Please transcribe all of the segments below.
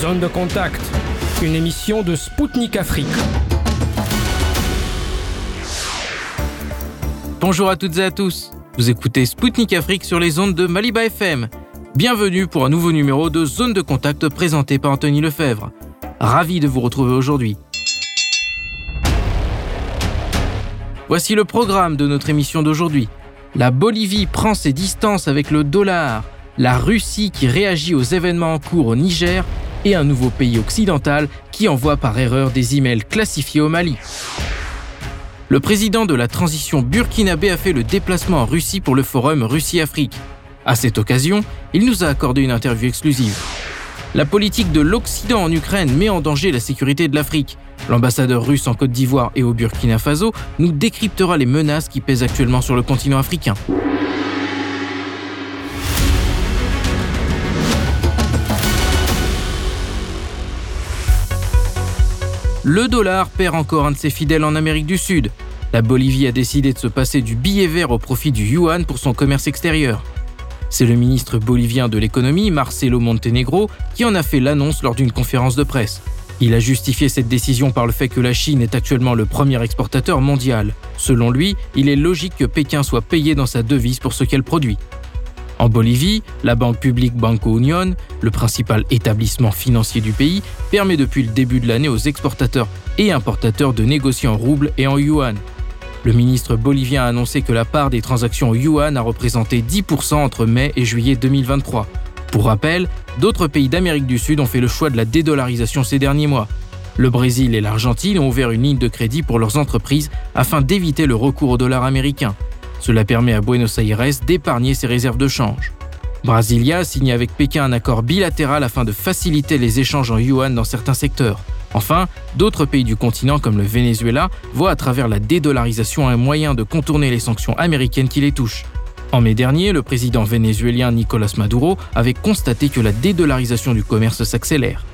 Zone de contact, une émission de Spoutnik Afrique. Bonjour à toutes et à tous. Vous écoutez Spoutnik Afrique sur les ondes de Maliba FM. Bienvenue pour un nouveau numéro de Zone de contact présenté par Anthony Lefebvre. Ravi de vous retrouver aujourd'hui. Voici le programme de notre émission d'aujourd'hui. La Bolivie prend ses distances avec le dollar, la Russie qui réagit aux événements en cours au Niger un nouveau pays occidental qui envoie par erreur des emails classifiés au Mali. Le président de la transition burkinabé a fait le déplacement en Russie pour le forum Russie-Afrique. À cette occasion, il nous a accordé une interview exclusive. La politique de l'Occident en Ukraine met en danger la sécurité de l'Afrique. L'ambassadeur russe en Côte d'Ivoire et au Burkina Faso nous décryptera les menaces qui pèsent actuellement sur le continent africain. Le dollar perd encore un de ses fidèles en Amérique du Sud. La Bolivie a décidé de se passer du billet vert au profit du yuan pour son commerce extérieur. C'est le ministre bolivien de l'économie, Marcelo Montenegro, qui en a fait l'annonce lors d'une conférence de presse. Il a justifié cette décision par le fait que la Chine est actuellement le premier exportateur mondial. Selon lui, il est logique que Pékin soit payé dans sa devise pour ce qu'elle produit. En Bolivie, la banque publique Banco Union, le principal établissement financier du pays, permet depuis le début de l'année aux exportateurs et importateurs de négocier en roubles et en yuan. Le ministre bolivien a annoncé que la part des transactions en yuan a représenté 10% entre mai et juillet 2023. Pour rappel, d'autres pays d'Amérique du Sud ont fait le choix de la dédollarisation ces derniers mois. Le Brésil et l'Argentine ont ouvert une ligne de crédit pour leurs entreprises afin d'éviter le recours au dollar américain. Cela permet à Buenos Aires d'épargner ses réserves de change. Brasilia a signé avec Pékin un accord bilatéral afin de faciliter les échanges en yuan dans certains secteurs. Enfin, d'autres pays du continent comme le Venezuela voient à travers la dédollarisation un moyen de contourner les sanctions américaines qui les touchent. En mai dernier, le président vénézuélien Nicolas Maduro avait constaté que la dédollarisation du commerce s'accélère.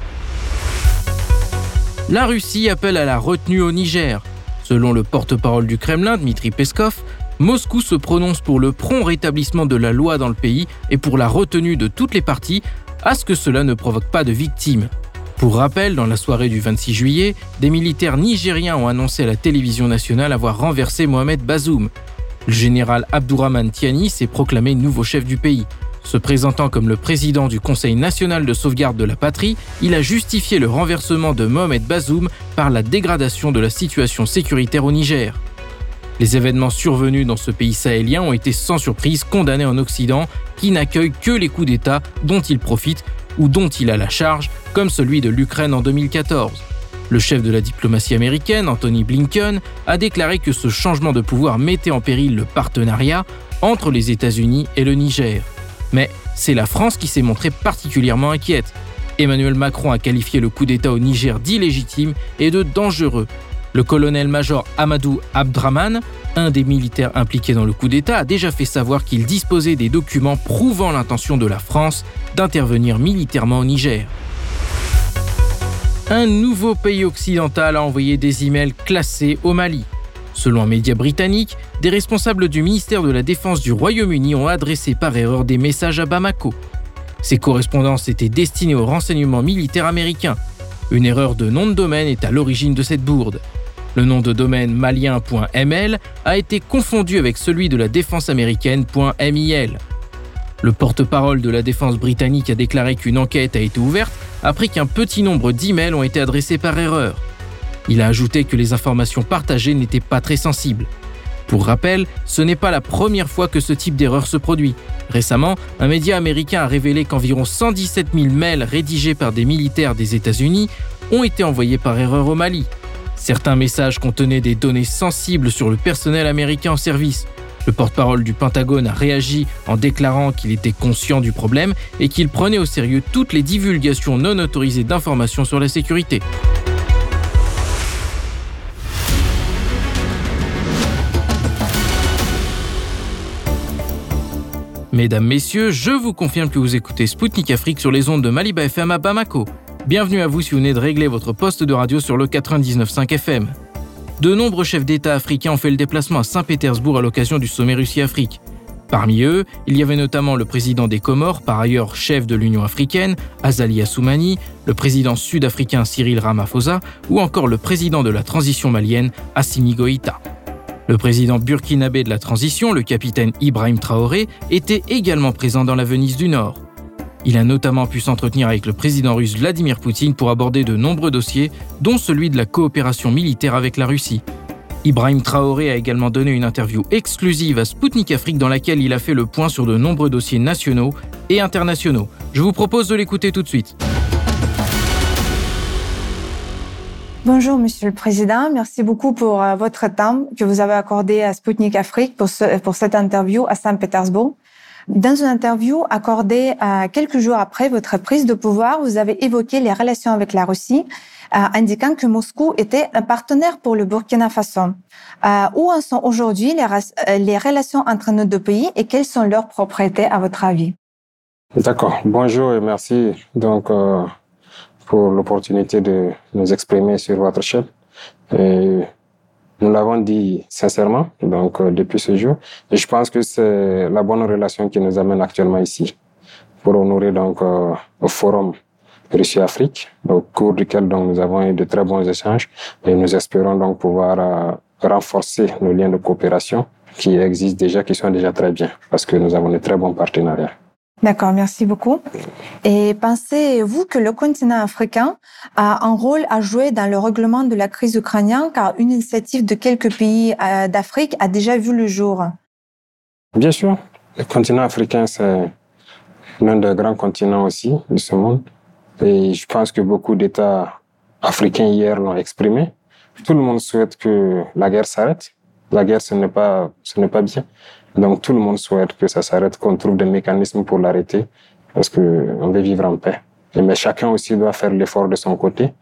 La Russie appelle à la retenue au Niger. Selon le porte-parole du Kremlin, Dmitri Peskov, Moscou se prononce pour le prompt rétablissement de la loi dans le pays et pour la retenue de toutes les parties à ce que cela ne provoque pas de victimes. Pour rappel, dans la soirée du 26 juillet, des militaires nigériens ont annoncé à la télévision nationale avoir renversé Mohamed Bazoum, le général Abdourahman Tiani s'est proclamé nouveau chef du pays. Se présentant comme le président du Conseil national de sauvegarde de la patrie, il a justifié le renversement de Mohamed Bazoum par la dégradation de la situation sécuritaire au Niger. Les événements survenus dans ce pays sahélien ont été sans surprise condamnés en Occident, qui n'accueille que les coups d'État dont il profite ou dont il a la charge, comme celui de l'Ukraine en 2014. Le chef de la diplomatie américaine, Anthony Blinken, a déclaré que ce changement de pouvoir mettait en péril le partenariat entre les États-Unis et le Niger. Mais c'est la France qui s'est montrée particulièrement inquiète. Emmanuel Macron a qualifié le coup d'État au Niger d'illégitime et de dangereux. Le colonel-major Amadou Abdraman, un des militaires impliqués dans le coup d'État, a déjà fait savoir qu'il disposait des documents prouvant l'intention de la France d'intervenir militairement au Niger un nouveau pays occidental a envoyé des emails classés au Mali. Selon un média britannique, des responsables du ministère de la Défense du Royaume-Uni ont adressé par erreur des messages à Bamako. Ces correspondances étaient destinées au renseignement militaire américain. Une erreur de nom de domaine est à l'origine de cette bourde. Le nom de domaine malien.ml a été confondu avec celui de la défense américaine.mil. Le porte-parole de la défense britannique a déclaré qu'une enquête a été ouverte après qu'un petit nombre d'emails ont été adressés par erreur. Il a ajouté que les informations partagées n'étaient pas très sensibles. Pour rappel, ce n'est pas la première fois que ce type d'erreur se produit. Récemment, un média américain a révélé qu'environ 117 000 mails rédigés par des militaires des États-Unis ont été envoyés par erreur au Mali. Certains messages contenaient des données sensibles sur le personnel américain en service, le porte-parole du Pentagone a réagi en déclarant qu'il était conscient du problème et qu'il prenait au sérieux toutes les divulgations non autorisées d'informations sur la sécurité. Mesdames, Messieurs, je vous confirme que vous écoutez Spoutnik Afrique sur les ondes de Maliba FM à Bamako. Bienvenue à vous si vous venez de régler votre poste de radio sur le 99.5 FM. De nombreux chefs d'État africains ont fait le déplacement à Saint-Pétersbourg à l'occasion du sommet Russie-Afrique. Parmi eux, il y avait notamment le président des Comores, par ailleurs chef de l'Union africaine, Azali Assoumani, le président sud-africain Cyril Ramaphosa ou encore le président de la transition malienne, Assimi Goïta. Le président burkinabé de la transition, le capitaine Ibrahim Traoré, était également présent dans la Venise du Nord. Il a notamment pu s'entretenir avec le président russe Vladimir Poutine pour aborder de nombreux dossiers, dont celui de la coopération militaire avec la Russie. Ibrahim Traoré a également donné une interview exclusive à Sputnik Afrique dans laquelle il a fait le point sur de nombreux dossiers nationaux et internationaux. Je vous propose de l'écouter tout de suite. Bonjour, Monsieur le Président. Merci beaucoup pour euh, votre temps que vous avez accordé à Sputnik Afrique pour, pour cette interview à Saint-Pétersbourg. Dans une interview accordée euh, quelques jours après votre prise de pouvoir, vous avez évoqué les relations avec la Russie, euh, indiquant que Moscou était un partenaire pour le Burkina Faso. où en sont aujourd'hui les relations entre nos deux pays et quelles sont leurs propriétés à votre avis? D'accord. Bonjour et merci. Donc, pour l'opportunité de nous exprimer sur votre chaîne. Nous l'avons dit sincèrement, donc euh, depuis ce jour. Et je pense que c'est la bonne relation qui nous amène actuellement ici pour honorer donc euh, au forum Russie-Afrique, au cours duquel donc nous avons eu de très bons échanges et nous espérons donc pouvoir euh, renforcer nos liens de coopération qui existent déjà, qui sont déjà très bien, parce que nous avons de très bons partenariats. D'accord, merci beaucoup. Et pensez-vous que le continent africain a un rôle à jouer dans le règlement de la crise ukrainienne, car une initiative de quelques pays euh, d'Afrique a déjà vu le jour? Bien sûr. Le continent africain, c'est l'un des grands continents aussi de ce monde. Et je pense que beaucoup d'États africains hier l'ont exprimé. Tout le monde souhaite que la guerre s'arrête. La guerre, ce n'est pas, ce n'est pas bien. Donc tout le monde souhaite que ça s'arrête, qu'on trouve des mécanismes pour l'arrêter, parce qu'on veut vivre en paix. Mais chacun aussi doit faire l'effort de son côté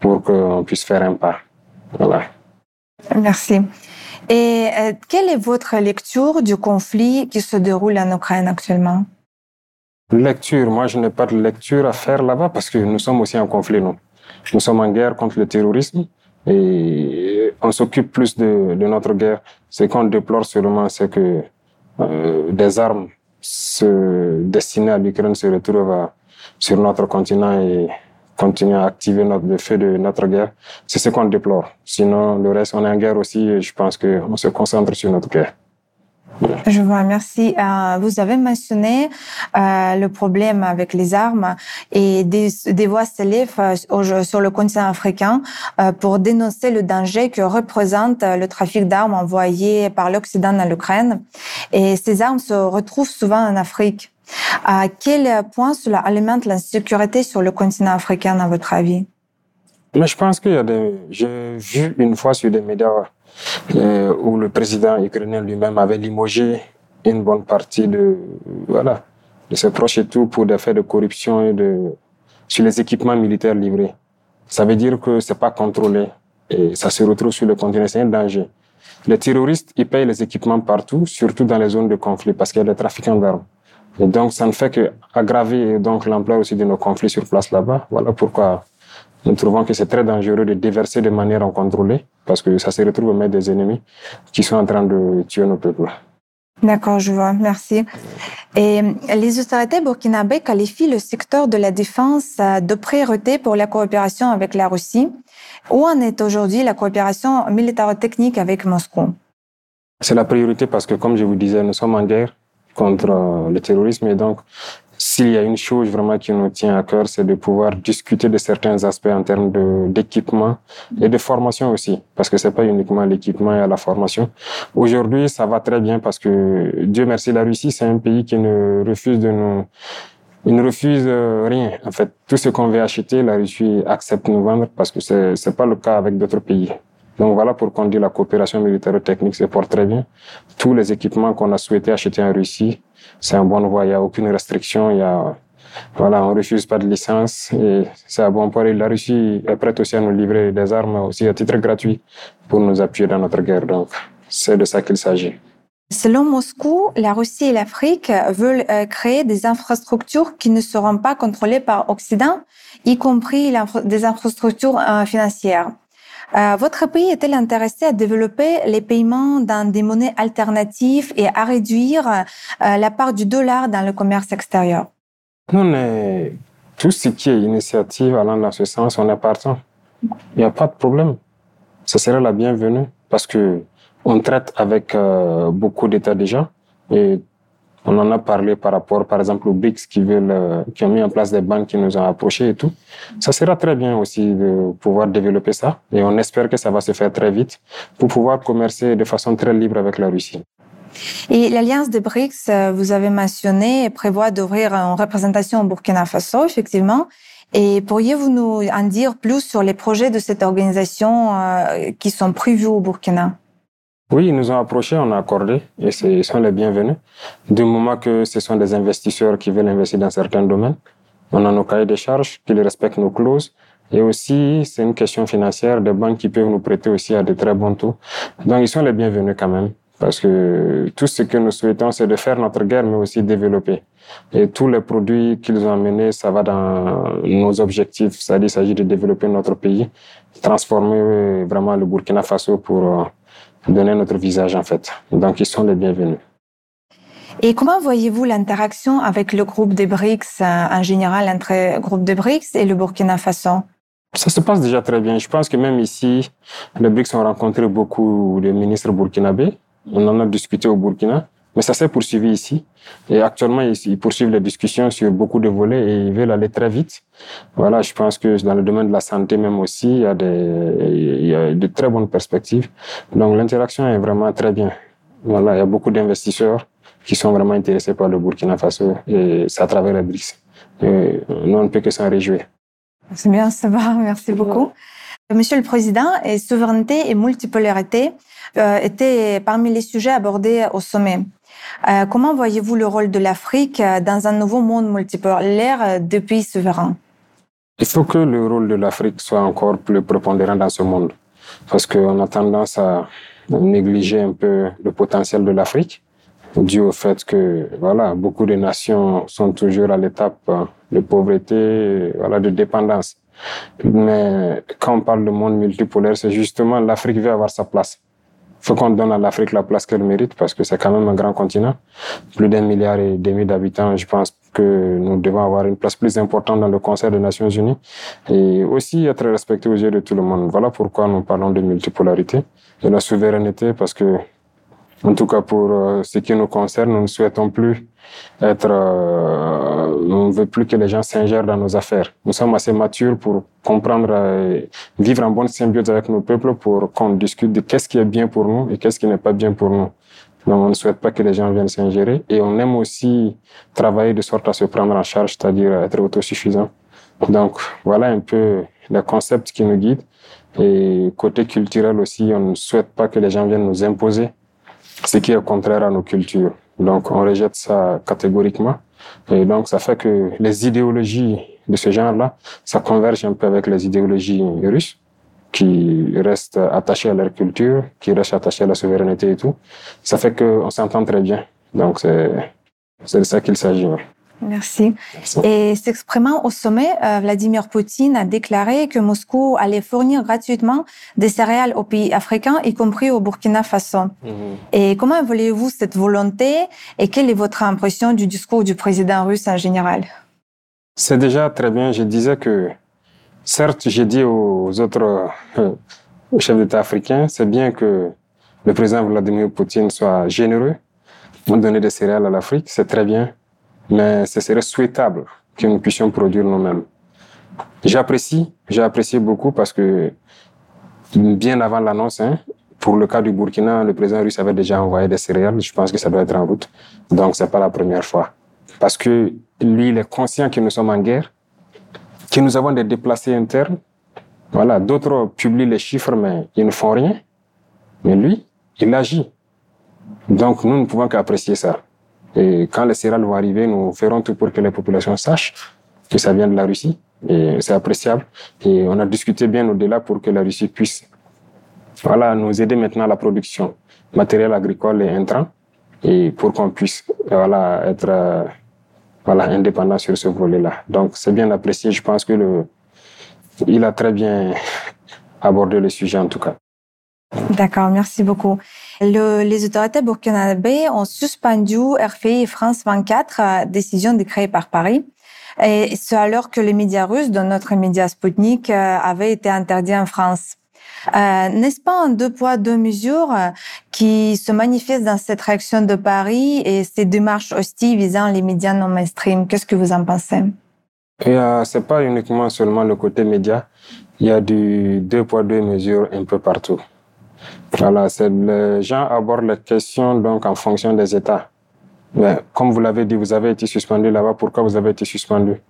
pour qu'on puisse faire un pas. Voilà. Merci. Et euh, quelle est votre lecture du conflit qui se déroule en Ukraine actuellement? Lecture, moi je n'ai pas de lecture à faire là-bas parce que nous sommes aussi en conflit, nous. Nous sommes en guerre contre le terrorisme et on s'occupe plus de, de, notre guerre. Ce qu'on déplore seulement, c'est que euh, des armes se, destinées à l'Ukraine se retrouvent sur notre continent et continuent à activer notre, le feu de notre guerre. C'est ce qu'on déplore. Sinon, le reste, on est en guerre aussi et je pense qu'on se concentre sur notre guerre. Je vous remercie. Euh, vous avez mentionné euh, le problème avec les armes et des, des voix s'élèvent euh, sur le continent africain pour dénoncer le danger que représente le trafic d'armes envoyé par l'Occident dans l'Ukraine. Et ces armes se retrouvent souvent en Afrique. À quel point cela alimente l'insécurité sur le continent africain, à votre avis? Mais je pense qu'il y a des... J'ai vu une fois sur des médias où le président ukrainien lui-même avait limogé une bonne partie de, voilà, de ses proches et tout pour des faits de corruption et de, sur les équipements militaires livrés. Ça veut dire que c'est pas contrôlé et ça se retrouve sur le continent. C'est un danger. Les terroristes, ils payent les équipements partout, surtout dans les zones de conflit, parce qu'il y a des trafiquants d'armes. Et donc, ça ne fait que aggraver donc l'ampleur aussi de nos conflits sur place là-bas. Voilà pourquoi nous trouvons que c'est très dangereux de déverser de manière incontrôlée parce que ça se retrouve au mains des ennemis qui sont en train de tuer nos peuples. D'accord, je vois, merci. Et les autorités burkinabées qualifient le secteur de la défense de priorité pour la coopération avec la Russie. Où en est aujourd'hui la coopération militaro-technique avec Moscou? C'est la priorité parce que, comme je vous disais, nous sommes en guerre contre euh, le terrorisme et donc s'il y a une chose vraiment qui nous tient à cœur, c'est de pouvoir discuter de certains aspects en termes d'équipement et de formation aussi, parce que c'est pas uniquement l'équipement et la formation. Aujourd'hui, ça va très bien parce que Dieu merci, la Russie, c'est un pays qui ne refuse de nous il ne refuse euh, rien. En fait, tout ce qu'on veut acheter, la Russie accepte de nous vendre parce que c'est c'est pas le cas avec d'autres pays. Donc voilà pourquoi on dit la coopération militaire technique se porte très bien. Tous les équipements qu'on a souhaité acheter en Russie, c'est un bon voie. Il n'y a aucune restriction. Il y a, voilà, on refuse pas de licence et c'est un bon point. La Russie est prête aussi à nous livrer des armes aussi à titre gratuit pour nous appuyer dans notre guerre. Donc c'est de ça qu'il s'agit. Selon Moscou, la Russie et l'Afrique veulent euh, créer des infrastructures qui ne seront pas contrôlées par Occident, y compris des infrastructures euh, financières. Euh, votre pays est-il intéressé à développer les paiements dans des monnaies alternatives et à réduire euh, la part du dollar dans le commerce extérieur? Non, mais tout ce qui est initiative allant dans ce sens, on est partant. Il n'y a pas de problème. Ce serait la bienvenue parce que on traite avec euh, beaucoup d'États déjà on en a parlé par rapport, par exemple, aux BRICS qui veulent, qui ont mis en place des banques qui nous ont approchés et tout. Ça sera très bien aussi de pouvoir développer ça et on espère que ça va se faire très vite pour pouvoir commercer de façon très libre avec la Russie. Et l'alliance des BRICS, euh, vous avez mentionné, prévoit d'ouvrir une représentation au Burkina Faso, effectivement. Et pourriez-vous nous en dire plus sur les projets de cette organisation euh, qui sont prévus au Burkina? Oui, ils nous ont approchés, on a accordé, et ils sont les bienvenus. Du moment que ce sont des investisseurs qui veulent investir dans certains domaines, on a nos cahiers de charges, qu'ils respectent nos clauses, et aussi, c'est une question financière, des banques qui peuvent nous prêter aussi à de très bons taux. Donc, ils sont les bienvenus quand même, parce que tout ce que nous souhaitons, c'est de faire notre guerre, mais aussi développer. Et tous les produits qu'ils ont amenés, ça va dans nos objectifs, c'est-à-dire il s'agit de développer notre pays, transformer vraiment le Burkina Faso pour donner notre visage en fait. Donc ils sont les bienvenus. Et comment voyez-vous l'interaction avec le groupe des BRICS euh, en général entre le groupe des BRICS et le Burkina Faso? Ça se passe déjà très bien. Je pense que même ici, les BRICS ont rencontré beaucoup de ministres burkinabés. On en a discuté au Burkina. Mais ça s'est poursuivi ici. Et actuellement, ils poursuivent les discussions sur beaucoup de volets et ils veulent aller très vite. Voilà, je pense que dans le domaine de la santé même aussi, il y a, des, il y a de très bonnes perspectives. Donc l'interaction est vraiment très bien. Voilà, il y a beaucoup d'investisseurs qui sont vraiment intéressés par le Burkina Faso et c'est à travers les BRICS. Et nous, on ne peut que s'en réjouir. C'est bien, ça va. Merci beaucoup. Monsieur le Président, et souveraineté et multipolarité euh, étaient parmi les sujets abordés au sommet. Euh, comment voyez-vous le rôle de l'Afrique dans un nouveau monde multipolaire de pays souverains Il faut que le rôle de l'Afrique soit encore plus prépondérant dans ce monde, parce qu'on a tendance à négliger un peu le potentiel de l'Afrique, dû au fait que voilà, beaucoup de nations sont toujours à l'étape de pauvreté, voilà, de dépendance. Mais quand on parle de monde multipolaire, c'est justement l'Afrique veut avoir sa place faut qu'on donne à l'Afrique la place qu'elle mérite parce que c'est quand même un grand continent. Plus d'un milliard et demi d'habitants, je pense que nous devons avoir une place plus importante dans le Conseil des Nations Unies et aussi être respectés aux yeux de tout le monde. Voilà pourquoi nous parlons de multipolarité, de la souveraineté parce que en tout cas, pour euh, ce qui nous concerne, nous ne souhaitons plus être, euh, on ne veut plus que les gens s'ingèrent dans nos affaires. Nous sommes assez matures pour comprendre, euh, vivre en bonne symbiose avec nos peuples pour qu'on discute de qu'est-ce qui est bien pour nous et qu'est-ce qui n'est pas bien pour nous. Donc, on ne souhaite pas que les gens viennent s'ingérer et on aime aussi travailler de sorte à se prendre en charge, c'est-à-dire être autosuffisant. Donc, voilà un peu les concepts qui nous guident. Et côté culturel aussi, on ne souhaite pas que les gens viennent nous imposer ce qui est contraire à nos cultures. Donc, on rejette ça catégoriquement. Et donc, ça fait que les idéologies de ce genre-là, ça converge un peu avec les idéologies russes, qui restent attachées à leur culture, qui restent attachées à la souveraineté et tout. Ça fait qu'on s'entend très bien. Donc, c'est de ça qu'il s'agit. Merci. Et s'exprimant au sommet, euh, Vladimir Poutine a déclaré que Moscou allait fournir gratuitement des céréales aux pays africains, y compris au Burkina Faso. Mhm. Et comment évaluez-vous cette volonté et quelle est votre impression du discours du président russe en général? C'est déjà très bien. Je disais que, certes, j'ai dit aux autres euh, chefs d'État africains, c'est bien que le président Vladimir Poutine soit généreux, donner des céréales à l'Afrique, c'est très bien mais ce serait souhaitable que nous puissions produire nous-mêmes. J'apprécie, j'ai apprécié beaucoup parce que bien avant l'annonce, hein, pour le cas du Burkina, le président russe avait déjà envoyé des céréales. Je pense que ça doit être en route. Donc, c'est pas la première fois. Parce que lui, il est conscient que nous sommes en guerre, que nous avons des déplacés internes. Voilà, d'autres publient les chiffres, mais ils ne font rien. Mais lui, il agit. Donc, nous ne pouvons qu'apprécier ça. Et quand les céréales vont arriver, nous ferons tout pour que les populations sachent que ça vient de la Russie. Et c'est appréciable. Et on a discuté bien au-delà pour que la Russie puisse voilà, nous aider maintenant à la production matériel agricole et intrant et pour qu'on puisse voilà, être euh, voilà, indépendant sur ce volet-là. Donc c'est bien apprécié. Je pense que il a très bien aborder le sujet en tout cas. D'accord, merci beaucoup. Le, les autorités burkinabées ont suspendu RFI France 24, euh, décision décrétée par Paris. Et ce alors que les médias russes, dont notre média Sputnik, euh, avaient été interdits en France. Euh, N'est-ce pas un deux poids, deux mesures qui se manifeste dans cette réaction de Paris et ces démarches hostiles visant les médias non mainstream? Qu'est-ce que vous en pensez? Euh, c'est pas uniquement seulement le côté média, il y a du deux poids deux mesures un peu partout. Voilà, c'est les gens abordent les questions donc en fonction des États. Mais comme vous l'avez dit, vous avez été suspendu là-bas. Pourquoi vous avez été suspendu?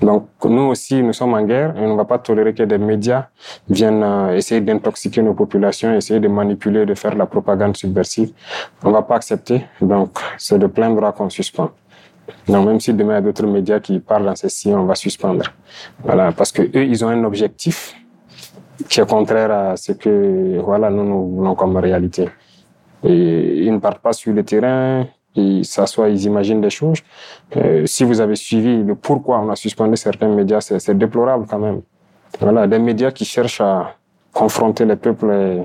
Donc nous aussi, nous sommes en guerre et on ne va pas tolérer que des médias viennent euh, essayer d'intoxiquer nos populations, essayer de manipuler, de faire la propagande subversive. On ne va pas accepter. Donc c'est de plein droit qu'on suspend. Donc même si demain il y a d'autres médias qui parlent dans ceci, on va suspendre. Voilà, parce que eux, ils ont un objectif qui est contraire à ce que voilà nous nous voulons comme réalité. Et ils ne partent pas sur le terrain, ils s'assoient, ils imaginent des choses. Euh, si vous avez suivi le pourquoi on a suspendu certains médias, c'est déplorable quand même. Voilà, des médias qui cherchent à confronter les peuples et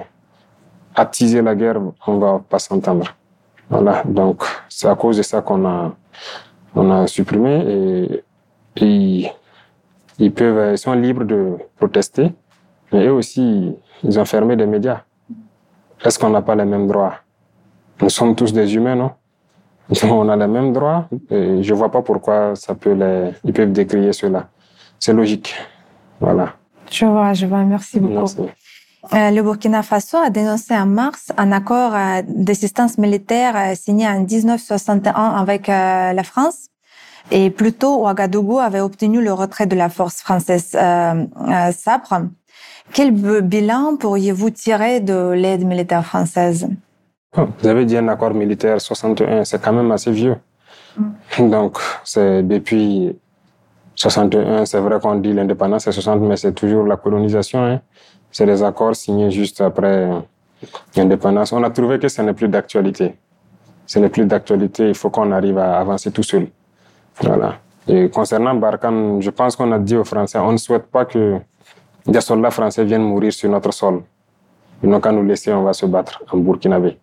attiser la guerre, on va pas s'entendre. Voilà, donc c'est à cause de ça qu'on a on a supprimé et, et ils peuvent, ils sont libres de protester, mais eux aussi, ils ont fermé des médias. Est-ce qu'on n'a pas les mêmes droits? Nous sommes tous des humains, non? On a les mêmes droits. Et je vois pas pourquoi ça peut les, ils peuvent décrier cela. C'est logique. Voilà. Je vois, je vois. Merci beaucoup. Merci. Euh, le Burkina Faso a dénoncé en mars un accord euh, d'assistance militaire euh, signé en 1961 avec la France. Et plus tôt, Ouagadougou avait obtenu le retrait de la force française SAPRE. Quel bilan pourriez-vous tirer de l'aide militaire française? Oh, Vous avez dit un accord militaire 61, c'est quand même assez vieux. Donc, c'est depuis 61, c'est vrai qu'on dit l'indépendance, c'est 60, mais c'est toujours la colonisation. Hein. C'est des accords signés juste après l'indépendance. On a trouvé que ce n'est plus d'actualité. Ce n'est plus d'actualité, il faut qu'on arrive à avancer tout seul. Voilà. Et concernant Barkhane, je pense qu'on a dit aux Français, on ne souhaite pas que des soldats français viennent mourir sur notre sol. Ils n'ont qu'à nous laisser, on va se battre en Burkinabé.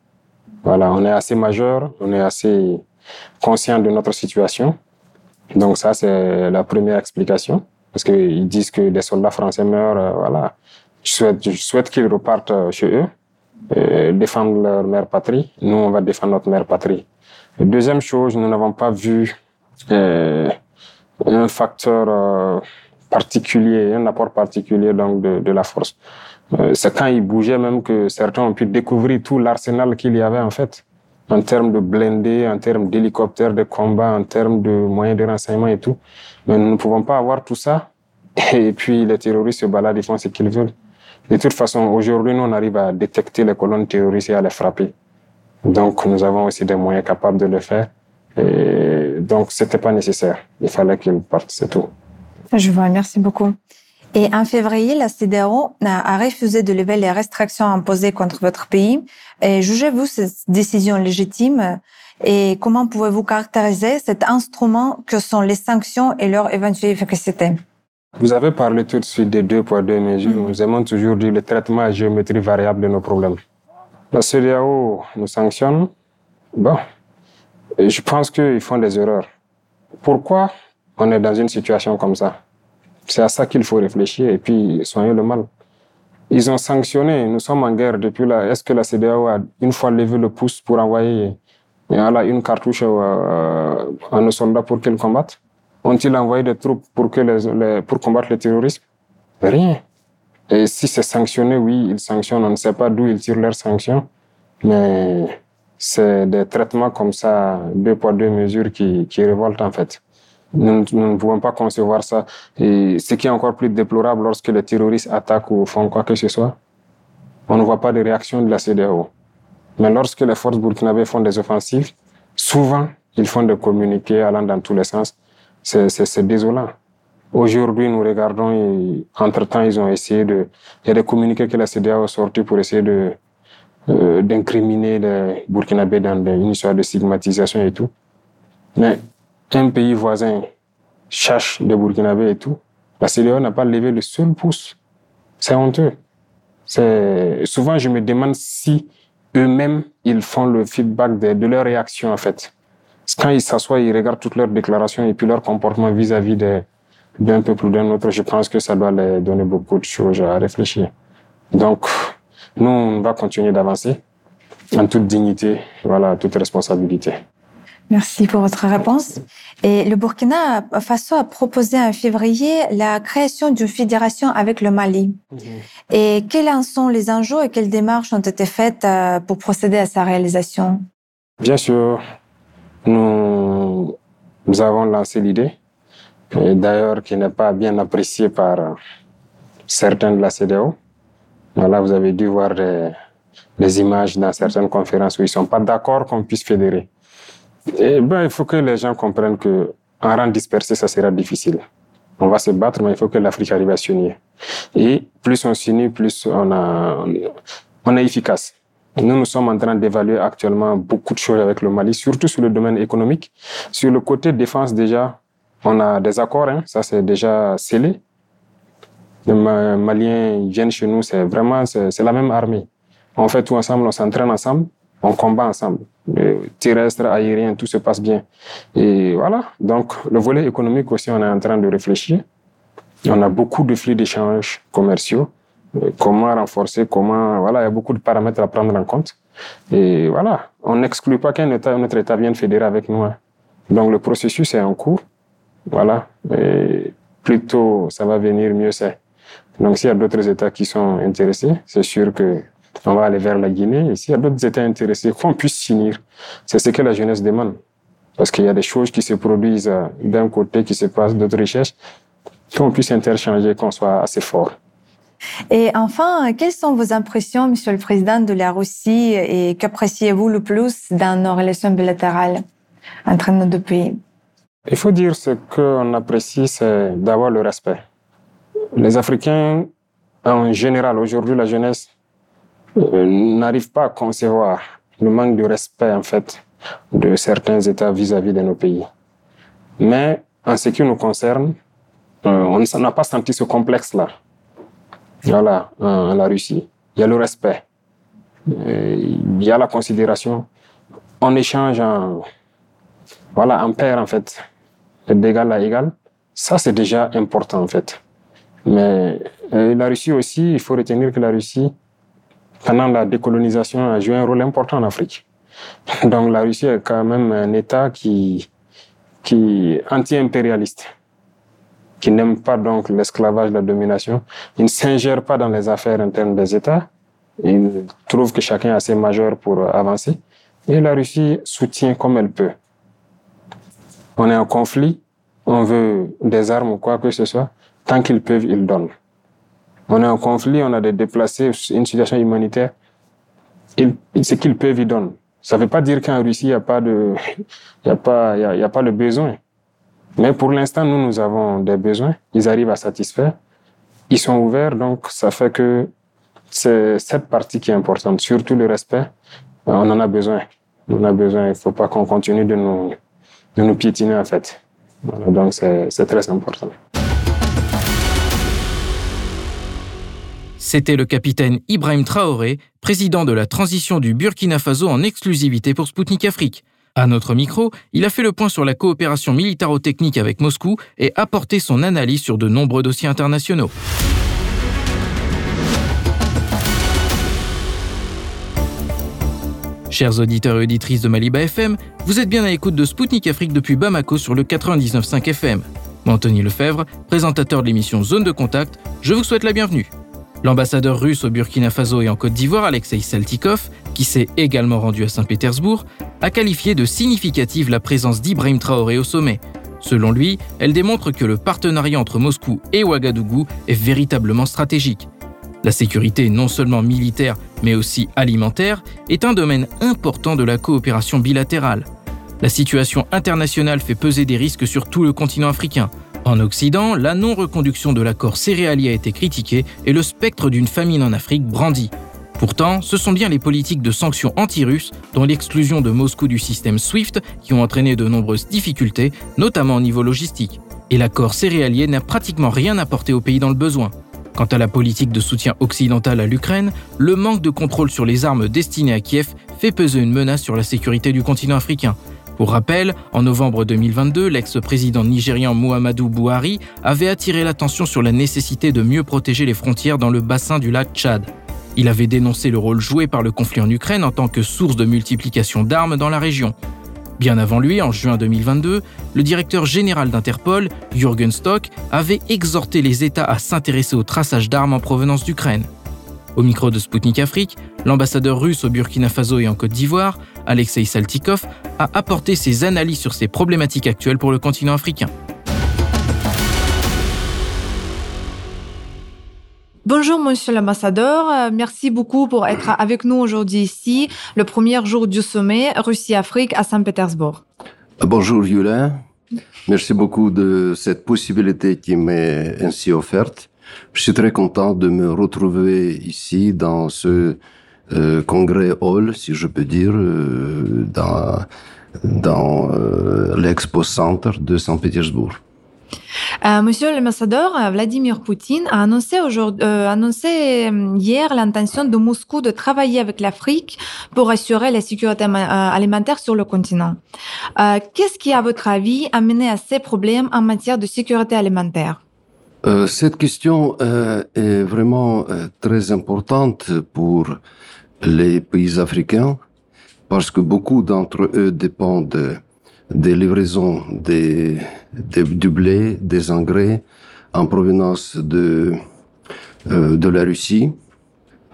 Voilà, on est assez majeur, on est assez conscient de notre situation. Donc ça, c'est la première explication. Parce qu'ils disent que des soldats français meurent, euh, voilà. Je souhaite, je souhaite qu'ils repartent euh, chez eux, euh, défendre leur mère patrie. Nous, on va défendre notre mère patrie. Deuxième chose, nous n'avons pas vu euh, un facteur euh, particulier, un apport particulier donc de, de la force. Euh, c'est quand ils bougeaient même que certains ont pu découvrir tout l'arsenal qu'il y avait en fait, en termes de blindés, en termes d'hélicoptères de combat, en termes de moyens de renseignement et tout. Mais nous ne pouvons pas avoir tout ça. Et puis les terroristes se baladent, ils font ce qu'ils veulent. De toute façon, aujourd'hui, nous, on arrive à détecter les colonnes terroristes et à les frapper. Donc, nous avons aussi des moyens capables de le faire. Et donc, c'était pas nécessaire. Il fallait qu'ils partent, c'est tout. Je vois, merci beaucoup. Et en février, la CDAO a refusé de lever les restrictions imposées contre votre pays. Jugez-vous cette décision légitime? Et comment pouvez-vous caractériser cet instrument que sont les sanctions et leur éventuelle efficacité? Vous avez parlé tout de suite des deux poids, deux mesures. Mhm. Nous aimons toujours dire le traitement à géométrie variable de nos problèmes. La CEDEAO nous sanctionne. Bon, Et je pense qu'ils font des erreurs. Pourquoi on est dans une situation comme ça C'est à ça qu'il faut réfléchir et puis soigner le mal. Ils ont sanctionné, nous sommes en guerre depuis là. Est-ce que la CEDEAO a une fois levé le pouce pour envoyer voilà, une cartouche euh, à nos soldats pour qu'ils combattent Ont-ils envoyé des troupes pour, que les, les- pour combattre le terrorisme Rien. Et si c'est sanctionné, oui, ils sanctionnent. On ne sait pas d'où ils tirent leurs sanctions. Mais c'est des traitements comme ça, deux poids, deux mesures qui, qui révoltent en fait. Nous, ne pouvons pas concevoir ça. Et ce qui est encore plus déplorable lorsque les terroristes attaquent ou font quoi que ce soit, on ne voit pas de réaction de la CDAO. Mais lorsque les forces burkinabées font des offensives, souvent, ils font des communiqués allant dans tous les sens. C'est- désolant. Aujourd'hui, nous regardons et entre-temps, ils ont essayé de... Il y a des communiqués que la CDAO a sortis pour essayer de euh, d'incriminer les Burkinabés dans une histoire de stigmatisation et tout. Mais un pays voisin cherche des Burkinabés et tout. La CDAO n'a pas levé le seul pouce. C'est honteux. Souvent, je me demande si eux-mêmes, ils font le feedback de, de leur réaction, en fait. Quand ils s'assoient, ils regardent toutes leurs déclarations et puis leur comportement vis-à-vis d'un peuple ou d'un autre, je pense que ça doit leur donner beaucoup de choses à réfléchir. Donc, nous, on va continuer d'avancer en toute dignité, voilà, toute responsabilité. Merci pour votre réponse. Et le Burkina Faso a proposé en février la création d'une fédération avec le Mali. Mhm. Et quels en sont les enjeux et quelles démarches ont été faites euh, pour procéder à sa réalisation? Bien sûr, nous, nous avons lancé l'idée, d'ailleurs qui n'est pas bien appréciée par certains de la CDO. Voilà, vous avez dû voir des, images dans certaines conférences où ils sont pas d'accord qu'on puisse fédérer. Et ben, il faut que les gens comprennent que en rang dispersé, ça sera difficile. On va se battre, mais il faut que l'Afrique arrive à s'unir. Et plus on s'unit, plus on, a, on est efficace. Nous, nous sommes en train d'évaluer actuellement beaucoup de choses avec le Mali, surtout sur le domaine économique. Sur le côté défense, déjà, on a des accords, hein, ça c'est déjà scellé. Les Maliens viennent chez nous, c'est vraiment, c'est la même armée. On fait tout ensemble, on s'entraîne ensemble, on combat ensemble. Le terrestre, aérien, tout se passe bien. Et voilà. Donc, le volet économique aussi, on est en train de réfléchir. On a beaucoup de flux d'échanges commerciaux. Euh, comment renforcer, comment, voilà, il y a beaucoup de paramètres à prendre en compte. Et voilà, on n'exclut pas qu'un État, notre État vienne fédérer avec nous. Hein. Donc, le processus est en cours. Voilà. Et plus tôt ça va venir, mieux c'est. Donc, s'il y a d'autres États qui sont intéressés, c'est sûr que on va aller vers la Guinée. Et s'il y a d'autres États intéressés, qu'on puisse s'unir. C'est ce que la jeunesse demande. Parce qu'il y a des choses qui se produisent euh, d'un côté, qui se passent d'autres richesses, qu'on puisse interchanger, qu'on soit assez fort. Et enfin, quelles sont vos impressions, Monsieur le Président, de la Russie et qu'appréciez-vous le plus dans nos relations bilatérales entre nos deux pays? Il faut dire ce qu'on apprécie, c'est d'avoir le respect. Les Africains, en général, aujourd'hui, la jeunesse euh, n'arrive pas à concevoir le manque de respect, en fait, de certains États vis-à-vis de nos pays. Mais en ce qui nous concerne, euh, on n'a pas senti ce complexe-là. Voilà, en la Russie. Il y a le respect. Euh, il y a la considération. On échange en, voilà, en paire, en fait, d'égal à égal. Ça, c'est déjà important, en fait. Mais la Russie aussi, il faut retenir que la Russie, pendant la décolonisation, a joué un rôle important en Afrique. Donc la Russie est quand même un État qui, qui anti-impérialiste, qui n'aime pas donc l'esclavage, la domination. Il ne s'ingère pas dans les affaires internes des États. Il trouve que chacun a ses majeurs pour avancer. Et la Russie soutient comme elle peut. On est en conflit, on veut des armes ou quoi que ce soit. Tant qu'ils peuvent, ils donnent. On est en conflit, on a des déplacés, une situation humanitaire. Ce qu'ils peuvent, ils donnent. Ça ne veut pas dire qu'en Russie, il n'y a pas de, il y a pas, il y a, pas le besoin. Mais pour l'instant, nous, nous avons des besoins. Ils arrivent à satisfaire. Ils sont ouverts, donc ça fait que c'est cette partie qui est importante. Surtout le respect. On en a besoin. On en a besoin. Il ne faut pas qu'on continue de nous, de nous piétiner, en fait. donc c'est très important. C'était le capitaine Ibrahim Traoré, président de la transition du Burkina Faso en exclusivité pour Sputnik Afrique. À notre micro, il a fait le point sur la coopération militaro-technique avec Moscou et apporté son analyse sur de nombreux dossiers internationaux. Chers auditeurs et auditrices de Maliba FM, vous êtes bien à l'écoute de Spoutnik Afrique depuis Bamako sur le 99.5 FM. Anthony Lefebvre, présentateur de l'émission Zone de Contact, je vous souhaite la bienvenue. L'ambassadeur russe au Burkina Faso et en Côte d'Ivoire, Alexei Saltikov, qui s'est également rendu à Saint-Pétersbourg, a qualifié de significative la présence d'Ibrahim Traoré au sommet. Selon lui, elle démontre que le partenariat entre Moscou et Ouagadougou est véritablement stratégique. La sécurité non seulement militaire mais aussi alimentaire est un domaine important de la coopération bilatérale. La situation internationale fait peser des risques sur tout le continent africain, en Occident, la non-reconduction de l'accord céréalier a été critiquée et le spectre d'une famine en Afrique brandi. Pourtant, ce sont bien les politiques de sanctions anti-russes, dont l'exclusion de Moscou du système SWIFT, qui ont entraîné de nombreuses difficultés, notamment au niveau logistique. Et l'accord céréalier n'a pratiquement rien apporté aux pays dans le besoin. Quant à la politique de soutien occidental à l'Ukraine, le manque de contrôle sur les armes destinées à Kiev fait peser une menace sur la sécurité du continent africain. Pour rappel, en novembre 2022, l'ex-président nigérian Muhammadu Buhari avait attiré l'attention sur la nécessité de mieux protéger les frontières dans le bassin du lac Tchad. Il avait dénoncé le rôle joué par le conflit en Ukraine en tant que source de multiplication d'armes dans la région. Bien avant lui, en juin 2022, le directeur général d'Interpol, Jürgen Stock, avait exhorté les États à s'intéresser au traçage d'armes en provenance d'Ukraine. Au micro de Sputnik Afrique, l'ambassadeur russe au Burkina Faso et en Côte d'Ivoire, Alexei Saltikov, a apporté ses analyses sur ces problématiques actuelles pour le continent africain. Bonjour, monsieur l'ambassadeur. Euh, merci beaucoup pour être avec nous aujourd'hui ici, le premier jour du sommet Russie-Afrique à Saint-Pétersbourg. Bonjour, Yula. Merci beaucoup de cette possibilité qui m'est ainsi offerte. Je suis très content de me retrouver ici dans ce euh, congrès hall, si je peux dire, euh, dans, dans l'expo center de Saint-Pétersbourg. Euh, Monsieur l'ambassadeur, Vladimir Poutine a annoncé, euh, annoncé euh, hier l'intention de Moscou de travailler avec l'Afrique pour assurer la sécurité alimentaire sur le continent. Qu'est-ce qui, à votre avis, a mené à ces problèmes en matière de sécurité alimentaire? Cette question est vraiment très importante pour les pays africains parce que beaucoup d'entre eux dépendent des livraisons des, du blé, des engrais en provenance de, euh, de la Russie.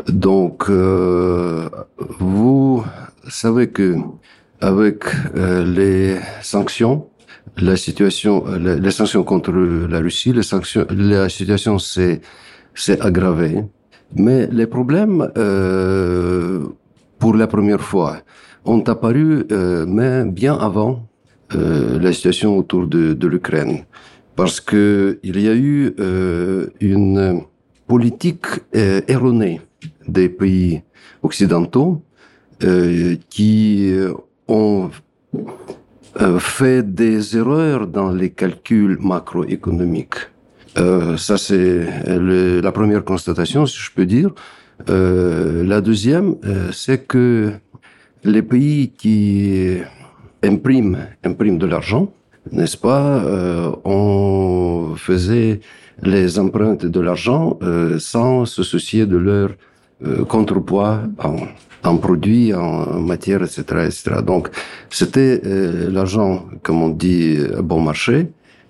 Donc, euh, vous savez que avec euh, les sanctions, la situation, les, sanctions contre la Russie, les sanctions, la situation s'est aggravée. Mais les problèmes, pour la première fois, ont apparu, mais bien avant euh, la situation autour de, de l'Ukraine, parce que il y a eu euh, une politique euh, erronée des pays occidentaux euh, qui ont fait des erreurs dans les calculs macroéconomiques. ça, c'est la première constatation, si je peux dire. la deuxième, c'est que les pays qui imprime, imprime de l'argent, n'est-ce pas euh, On faisait les empreintes de l'argent euh, sans se soucier de leur euh, contrepoids en, en, produits, en matière, etc., etc. Donc, c'était euh, l'argent, comme on dit, bon marché,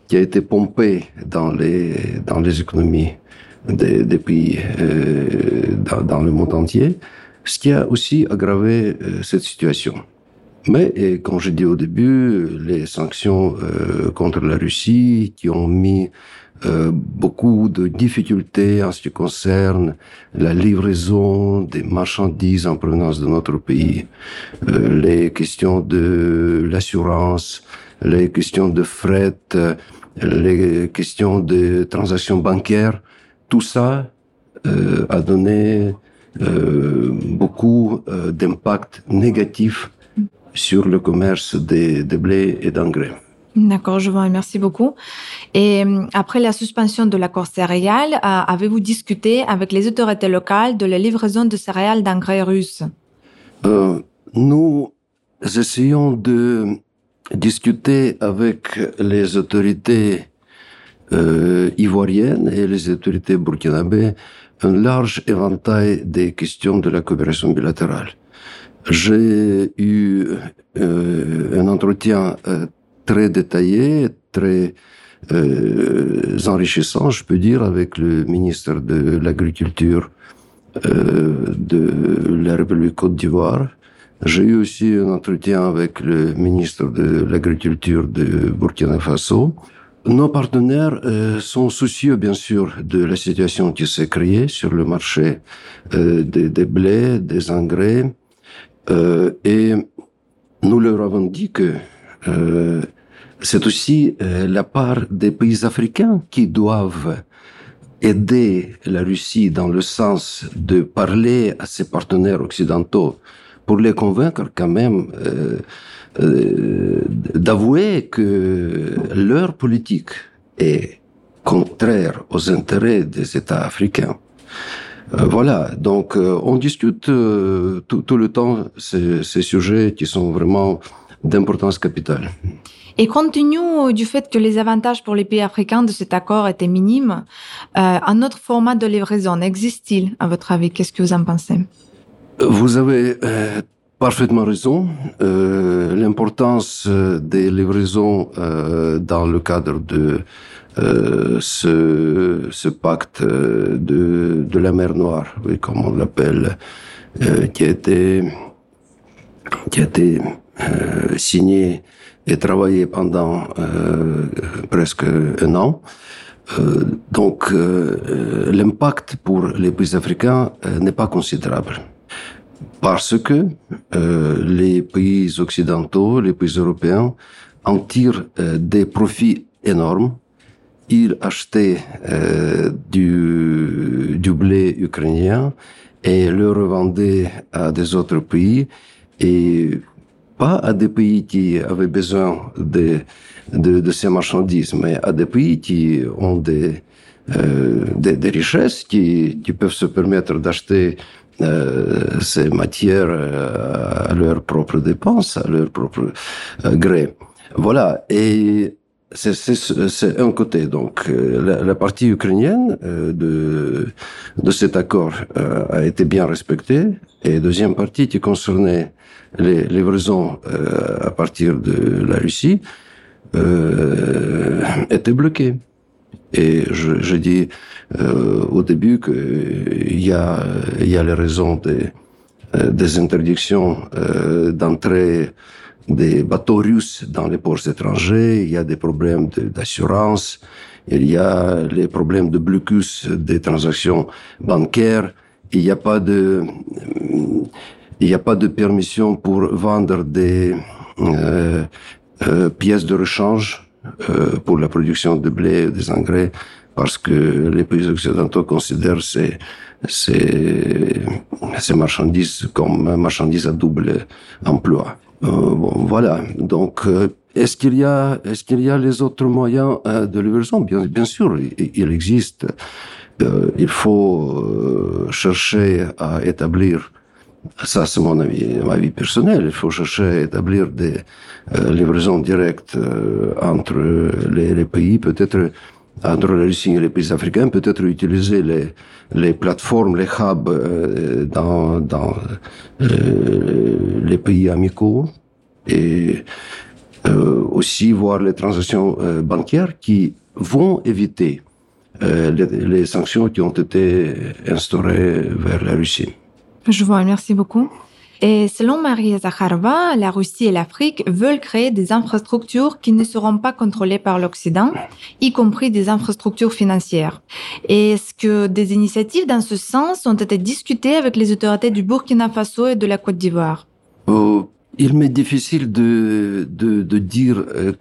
qui a été pompé dans les dans les économies des, des pays dans, dans, le monde entier, ce qui a aussi aggravé cette situation. Mais, et comme je dis au début, les sanctions euh, contre la Russie qui ont mis euh, beaucoup de difficultés en ce qui concerne la livraison des marchandises en provenance de notre pays, euh, les questions de l'assurance, les questions de fret, les questions de transactions bancaires, tout ça euh, a donné euh, beaucoup d'impact négatif sur le commerce des, de blé et d'engrais. D'accord, je vous remercie beaucoup. Et euh, après la suspension de l'accord céréales, euh, avez-vous discuté avec les autorités locales de la livraison de céréales d'engrais russes? Euh, Nous essayons de discuter avec les autorités euh, ivoiriennes et les autorités burkinabées un large éventail des questions de la coopération bilatérale. J'ai eu euh, un entretien euh, très détaillé, très euh, enrichissant, je peux dire, avec le ministre de l'Agriculture euh, de la République Côte d'Ivoire. J'ai eu aussi un entretien avec le ministre de l'Agriculture de Burkina Faso. Nos partenaires euh, sont soucieux, bien sûr, de la situation qui s'est créée sur le marché euh, des, des blés, des engrais, euh, et nous leur avons dit que c'est aussi euh, la part des pays africains qui doivent aider la Russie dans le sens de parler à ses partenaires occidentaux pour les convaincre quand même euh, euh, d'avouer que leur politique est contraire aux intérêts des États africains. Euh, voilà, donc euh, on discute euh, tout, tout, le temps ces, ces sujets qui sont vraiment d'importance capitale. Et compte tenu du fait que les avantages pour les pays africains de cet accord étaient minimes, euh, un autre format de livraison existe-t-il, à votre avis? Qu'est-ce que vous en pensez? Vous avez euh, parfaitement raison. Euh, L'importance des livraisons dans le cadre de ce, ce, pacte de, de, la mer Noire, oui, comme on l'appelle, qui a été, qui a été signé et travaillé pendant euh, presque un an. Euh, donc euh, l'impact pour les pays africains euh, n'est pas considérable parce que euh, les pays occidentaux, les pays européens en tirent des profits énormes. Ils achetaient du, du blé ukrainien et le revendaient à des autres pays et pas à des pays qui avaient besoin de, de, de ces marchandises, mais à des pays qui ont des, euh, des, richesses, qui, qui peuvent se permettre d'acheter euh, ces matières euh, à leurs propres dépenses, à leur propre gré. Voilà. Et c'est un côté. Donc, euh, la, la partie ukrainienne euh, de, de cet accord euh, a été bien respectée. Et deuxième partie qui concernait les livraisons à partir de la Russie était bloquée. Et je, je dis au début qu'il y a, y a les raisons des, des interdictions d'entrée des bateaux russes dans les ports étrangers, il y a des problèmes d'assurance, il y a les problèmes de blocus des transactions bancaires, il n'y a pas de, il n'y a pas de permission pour vendre des euh, euh, pièces de rechange euh, pour la production de blé, des engrais, parce que les pays occidentaux considèrent ces, ces, ces marchandises comme marchandises à double emploi. Euh, bon, voilà. Donc, euh, est-ce qu'il y a, est-ce qu'il y a les autres moyens euh, de livraison? Bien, sûr, il, il existe. il faut chercher à établir ça c'est mon avis, ma vie personnelle. Il faut chercher à établir des livraisons directes entre les, les pays, peut-être entre la Russie et les pays africains, peut-être utiliser les, les plateformes, les hubs euh, dans, dans euh, les pays amicaux et euh, aussi voir les transactions bancaires qui vont éviter les, les, sanctions qui ont été instaurées vers la Russie. Je vous remercie beaucoup. Et selon Maria Zakharova, la Russie et l'Afrique veulent créer des infrastructures qui ne seront pas contrôlées par l'Occident, y compris des infrastructures financières. Est-ce que des initiatives dans ce sens ont été discutées avec les autorités du Burkina Faso et de la Côte d'Ivoire? Euh, Il m'est difficile de, de, de dire euh,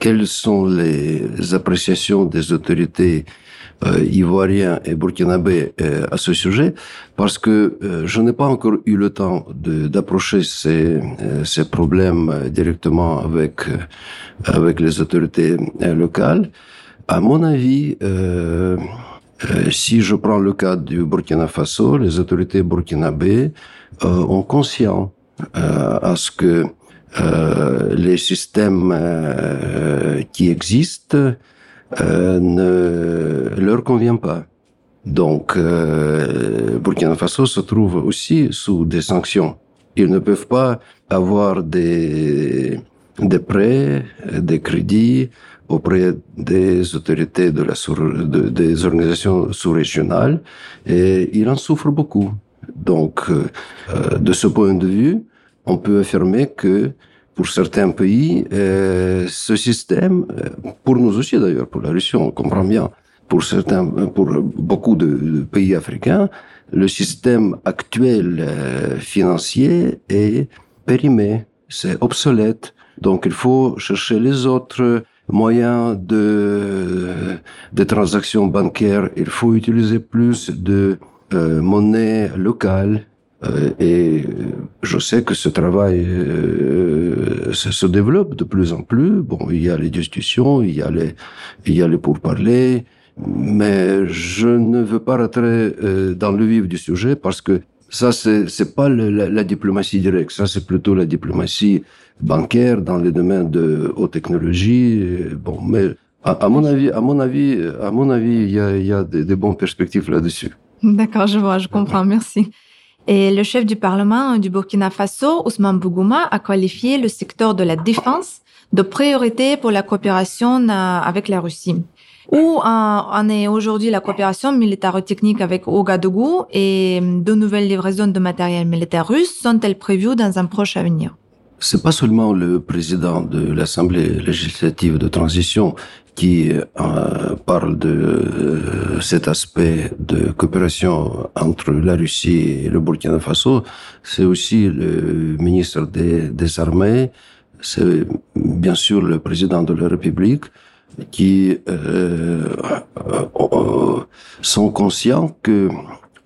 quelles sont les appréciations des autorités euh, ivoirien et burkinabé euh, à ce sujet, parce que euh, je n'ai pas encore eu le temps d'approcher ces, ces problèmes directement avec avec les autorités locales. À mon avis, euh, si je prends le cas du Burkina Faso, les autorités burkinabé euh, ont conscience à ce que les systèmes qui existent euh, ne leur convient pas. Donc, euh, Burkina Faso se trouve aussi sous des sanctions. Ils ne peuvent pas avoir des, des prêts, des crédits auprès des autorités de la de, des organisations sous-régionales et ils en souffrent beaucoup. Donc, euh, de ce point de vue, on peut affirmer que pour certains pays, euh, ce système, euh, pour nous aussi d'ailleurs, pour la Russie, on comprend bien, pour certains, pour beaucoup de, pays africains, le système actuel euh, financier est périmé, c'est obsolète. Donc il faut chercher les autres moyens de, de transactions bancaires. Il faut utiliser plus de monnaie locale euh, et je sais que ce travail euh, se développe de plus en plus. Bon, il y a les discussions, il y a les, il y a les pourparlers, mais je ne veux pas rentrer euh, dans le vif du sujet parce que ça, c'est c'est pas la, diplomatie directe. Ça, c'est plutôt la diplomatie bancaire dans les domaines de haute technologie. Euh, Bon, mais à, à mon avis, à mon avis, à mon avis, il y a, il y a des, des bonnes perspectives là-dessus. D'accord, je vois, je comprends, merci. Et le chef du Parlement du Burkina Faso, Ousmane Bougouma, a qualifié le secteur de la défense de priorité pour la coopération avec la Russie. Où en est aujourd'hui la coopération militaro-technique avec Ouagadougou et de nouvelles livraisons de matériel militaire russe sont-elles prévues dans un proche avenir? C'est pas seulement le président de l'Assemblée législative de transition qui euh, parle de euh, cet aspect de coopération entre la Russie et le Burkina Faso, c'est aussi le ministre des, des Armées, c'est bien sûr le président de la République qui euh, euh, sont conscients que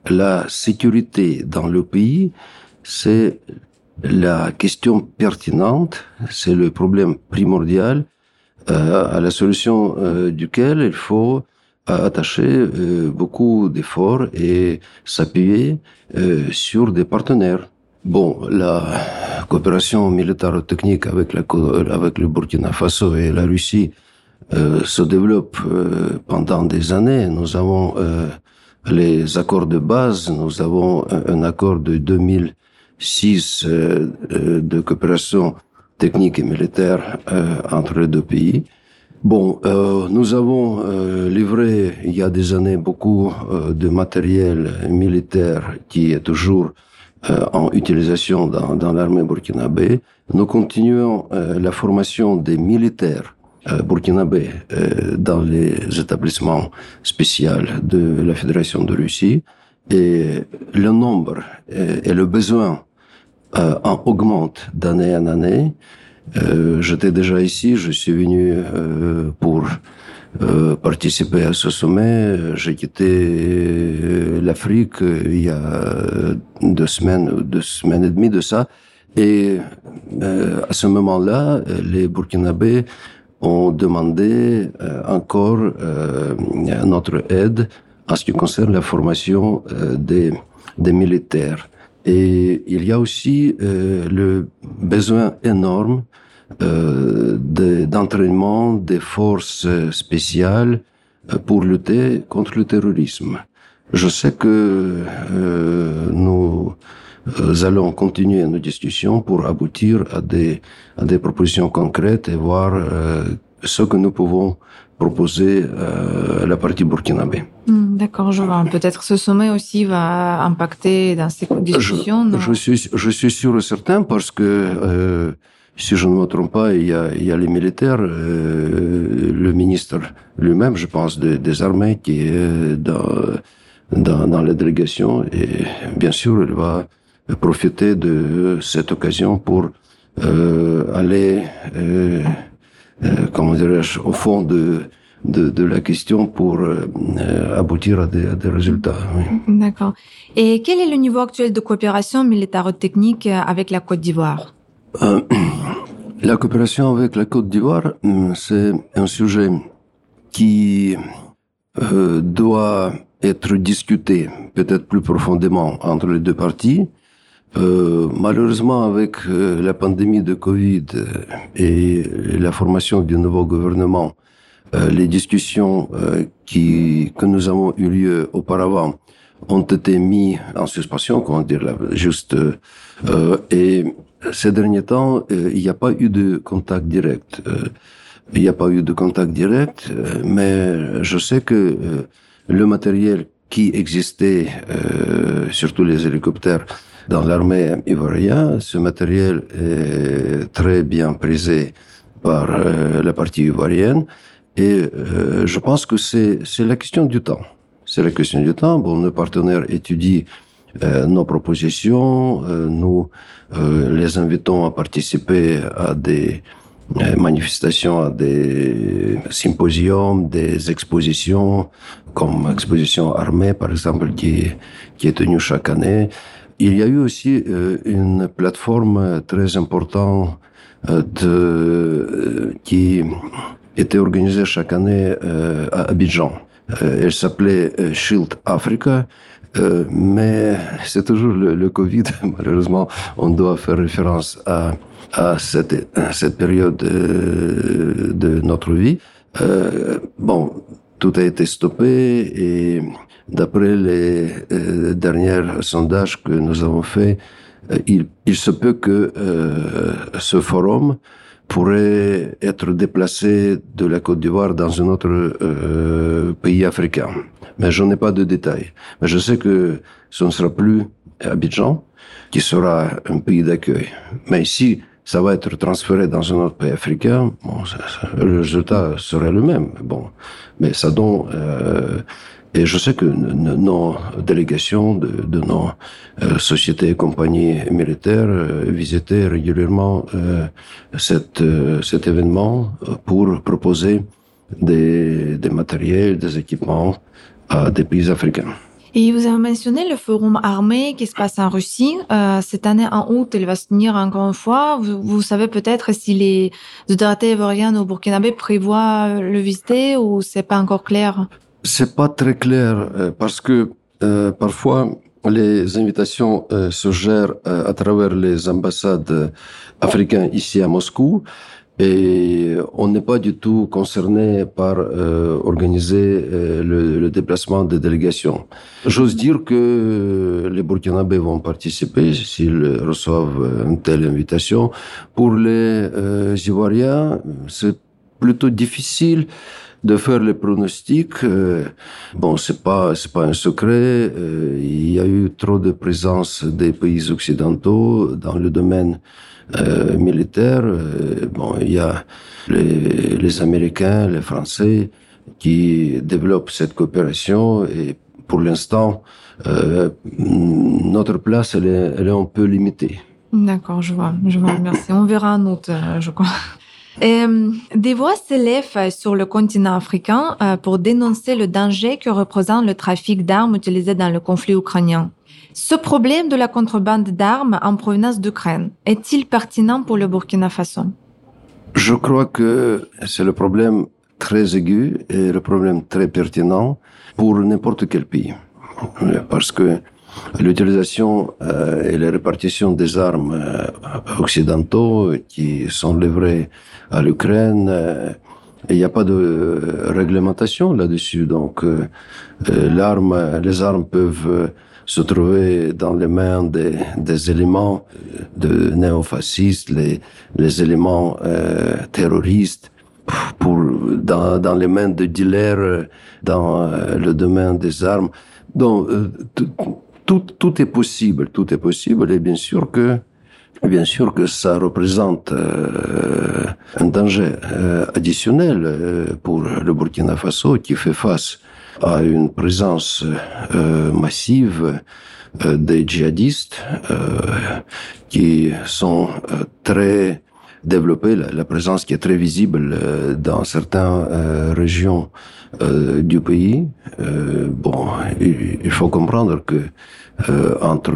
la sécurité dans le pays, c'est la question pertinente, c'est le problème primordial euh, à la solution euh, duquel il faut euh, attacher euh, beaucoup d'efforts et s'appuyer euh, sur des partenaires. Bon, la coopération militaro-technique avec, la, avec le Burkina Faso et la Russie euh, se développe pendant des années. Nous avons les accords de base, nous avons un accord de 2000 6 euh, euh, de coopération technique et militaire euh, entre les deux pays. Bon, euh, nous avons euh, livré il y a des années beaucoup euh, de matériel militaire qui est toujours en utilisation dans, dans l'armée burkinabé. Nous continuons la formation des militaires burkinabés dans les établissements spéciaux de la Fédération de Russie et le nombre et le besoin euh, en augmente d'année en année. Euh, J'étais déjà ici, je suis venu euh, pour euh, participer à ce sommet. J'ai quitté euh, l'Afrique euh, il y a deux semaines, deux semaines et demie de ça. Et à ce moment-là, les Burkinabés ont demandé encore notre aide en ce qui concerne la formation des, des militaires. Et il y a aussi euh, le besoin énorme euh, de- d'entraînement des forces spéciales euh, pour lutter contre le terrorisme. Je sais que euh, nous euh, allons continuer nos discussions pour aboutir à des, à des propositions concrètes et voir euh, ce que nous pouvons proposer euh, la partie burkinabé. Hmm, D'accord, je vois. Peut-être ce sommet aussi va impacter dans ces discussions. Je suis, je suis sûr et certain parce que, euh, si je ne me trompe pas, il y a, il y a les militaires, euh, le ministre lui-même, je pense, des- des armées qui est dans, dans, dans la délégation et bien sûr, il va profiter de cette occasion pour euh, aller, euh, euh, comment dirais-je, au fond de, de, de la question pour euh, euh, aboutir à des, à des résultats. oui. D'accord. Et quel est le niveau actuel de coopération militaro-technique avec la Côte d'Ivoire? Euh, la coopération avec la Côte d'Ivoire, c'est un sujet qui euh, doit être discuté peut-être plus profondément entre les deux parties. Euh, malheureusement, avec euh, la pandémie de Covid euh, et la formation du nouveau gouvernement, euh, les discussions euh, qui, que nous avons eu lieu auparavant ont été mis en suspension, comment dire, là, juste. et ces derniers temps, il n'y a pas eu de contact direct. Il n'y a pas eu de contact direct, mais je sais que le matériel qui existait, surtout les hélicoptères, dans l'armée ivoirienne, ce matériel est très bien prisé par euh, la partie ivoirienne. Et euh, je pense que c'est la question du temps. C'est la question du temps. Bon, nos partenaires étudient euh, nos propositions. Euh, nous euh, les invitons à participer à des euh, manifestations, à des symposiums, des expositions, comme exposition armée, par exemple, qui, qui est tenue chaque année. Il y a eu aussi euh, une plateforme très importante euh, de, euh, qui était organisée chaque année euh, à Abidjan. elle s'appelait Shield Africa. mais c'est toujours le, le, Covid. Malheureusement, on doit faire référence à, à cette, cette période de notre vie. bon, tout a été stoppé et d'après les euh, derniers sondages que nous avons faits, euh, il, il, se peut que euh, ce forum pourrait être déplacé de la Côte d'Ivoire dans un autre euh, pays africain. Mais je n'ai pas de détails. Mais je sais que ce ne sera plus Abidjan, qui sera un pays d'accueil. Mais ici, ça va être transféré dans un autre pays africain, bon, le résultat serait le même. Bon, mais ça donne. Euh, et je sais que nos délégations de, nos euh, sociétés et compagnies militaires euh, visitaient régulièrement euh, euh, cet événement pour proposer des, des matériels, des équipements à des pays africains. Et vous avez mentionné le forum armé qui se passe en Russie. Cette année, en août, il va se tenir encore une fois. Vous, savez peut-être si les autorités ivoiriennes au Burkinabé prévoient le visiter ou c'est pas encore clair C'est pas très clair euh, parce que euh, parfois les invitations euh, se gèrent euh, à travers les ambassades africaines ici à Moscou et on n'est pas du tout concerné par euh, organiser euh, le, le, déplacement des délégations. J'ose dire que les Burkinabés vont participer s'ils reçoivent une telle invitation. Pour les euh, Ivoiriens, c'est plutôt difficile de faire les pronostics. Euh, bon, c'est pas c'est pas un secret. Euh, il y a eu trop de présence des pays occidentaux dans le domaine euh, militaire. Bon, il y a les, les, Américains, les Français qui développent cette coopération et pour l'instant, notre place, elle est, elle est un peu limitée. D'accord, je vois, je vois, merci. On verra un autre, je crois. Et, des voix s'élèvent sur le continent africain pour dénoncer le danger que représente le trafic d'armes utilisé dans le conflit ukrainien. Ce problème de la contrebande d'armes en provenance d'Ukraine est-il pertinent pour le Burkina Faso? Je crois que c'est le problème très aigu et le problème très pertinent pour n'importe quel pays. Parce que l'utilisation euh, et la répartition des armes euh, occidentaux qui sont livrées à l'Ukraine, euh, il n'y a pas de réglementation là-dessus. Donc, euh, l'arme, les armes peuvent se trouver dans les mains des, des éléments de néofascistes, les, les éléments euh, terroristes, pour, dans, dans les mains de dealers dans euh, le domaine des armes. Donc, euh, tout, tout est possible, tout est possible, et bien sûr que Bien sûr que ça représente euh, un danger euh, additionnel euh, pour le Burkina Faso qui fait face à une présence euh, massive des djihadistes qui sont très développés, la, présence qui est très visible dans certaines régions du pays. bon, il, il, faut comprendre que entre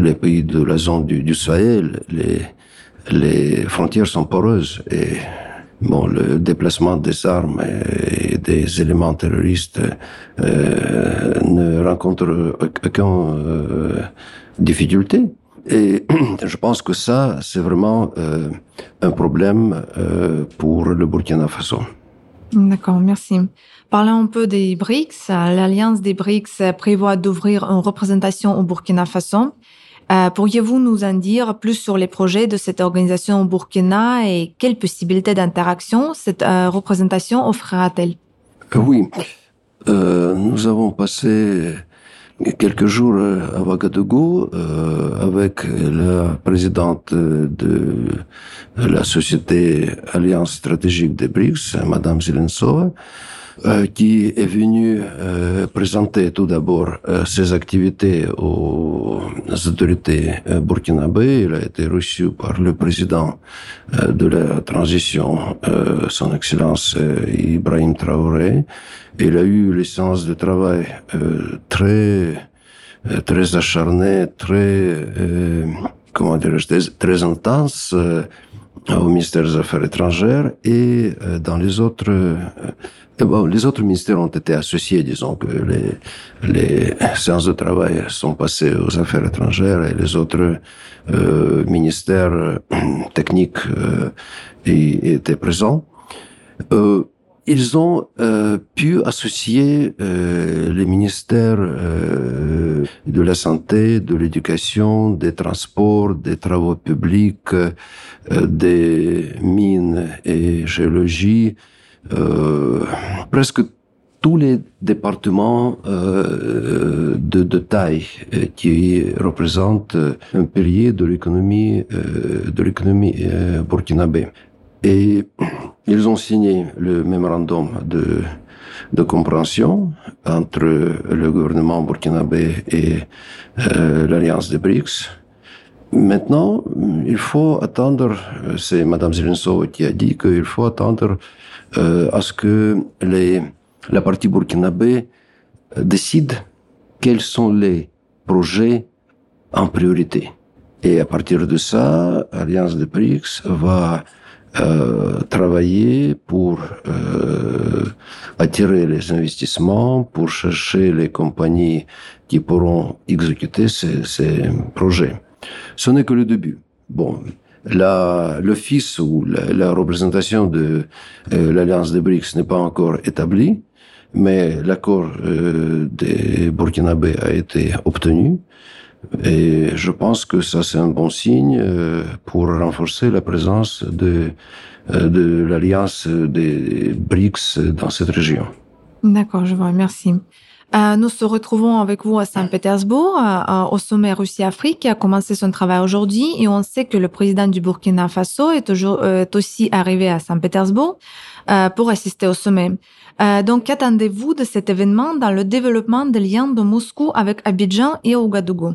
les pays de la zone du, du Sahel, les, les frontières sont poreuses et bon, le déplacement des armes et des éléments terroristes euh, ne rencontre aucune euh, difficulté. Et je pense que ça, c'est vraiment euh, un problème euh, pour le Burkina Faso. D'accord, merci. Parlons un peu des BRICS. L'Alliance des BRICS prévoit d'ouvrir une représentation au Burkina Faso. Euh, Pourriez-vous nous en dire plus sur les projets de cette organisation au Burkina et quelles possibilités d'interaction cette euh, représentation offrira-t-elle? Oui, euh, nous avons passé quelques jours à Ouagadougou euh, avec la présidente de la société Alliance stratégique des BRICS, Madame Zelensova, euh, qui est venu euh, présenter tout d'abord euh, ses activités aux autorités euh, burkinabées. Il a été reçu par le président euh, de la transition, euh, son Excellence Ibrahim Traoré. Il a eu les séances de travail très très acharnées, très comment dirais-je, très, très intenses au ministère des Affaires étrangères et dans les autres Bon, les autres ministères ont été associés, disons que les, les séances de travail sont passées aux affaires étrangères et les autres euh, ministères euh, techniques euh, étaient présents. Euh, ils ont euh, pu associer euh, les ministères de la santé, de l'éducation, des transports, des travaux publics, des mines et géologie, euh, presque tous les départements euh, de, de, taille euh, qui représentent un pilier de l'économie euh, de l'économie euh, burkinabé. Et ils ont signé le mémorandum de, de compréhension entre le gouvernement burkinabé et euh, l'alliance des BRICS. Maintenant, il faut attendre, c'est Madame Zelensova qui a dit qu'il faut attendre euh, à ce que les, la partie burkinabé euh, décide quels sont les projets en priorité. Et à partir de ça, Alliance de BRICS va euh, travailler pour euh, attirer les investissements, pour chercher les compagnies qui pourront exécuter ces, ces projets. Ce n'est que le début. Bon, l'office ou la, la, représentation de euh, l'alliance des BRICS n'est pas encore établie, mais l'accord euh, des Burkinabés a été obtenu. Et je pense que ça c'est un bon signe euh, pour renforcer la présence de, euh, de l'alliance des BRICS dans cette région. D'accord, je vous remercie. Euh, nous se retrouvons avec vous à Saint-Pétersbourg, au sommet Russie-Afrique qui a commencé son travail aujourd'hui et on sait que le président du Burkina Faso est, est aussi arrivé à Saint-Pétersbourg pour assister au sommet. donc, qu'attendez-vous de cet événement dans le développement des liens de Moscou avec Abidjan et Ouagadougou?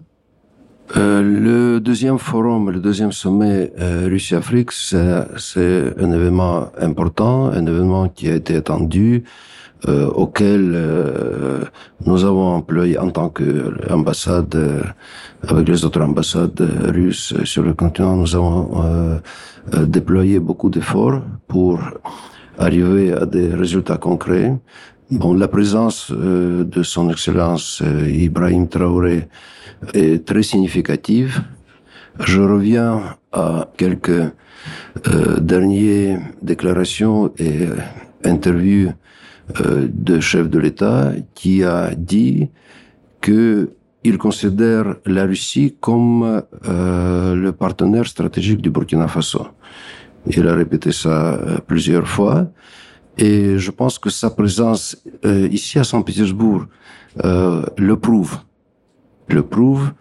Euh, le deuxième forum, le deuxième sommet euh, Russie-Afrique, c'est un événement important, un événement qui a été attendu, euh, auquel euh, nous avons employé en tant qu'ambassade, euh, avec les autres ambassades russes sur le continent, nous avons déployé beaucoup d'efforts pour arriver à des résultats concrets. Bon, la présence de son Excellence Ibrahim Traoré est très significative. Je reviens à quelques dernières déclarations et interviews euh, de chef de l'État qui a dit que il considère la Russie comme euh, le partenaire stratégique du Burkina Faso. Il a répété ça euh, plusieurs fois et je pense que sa présence euh, ici à Saint-Pétersbourg euh, le prouve. Le prouve.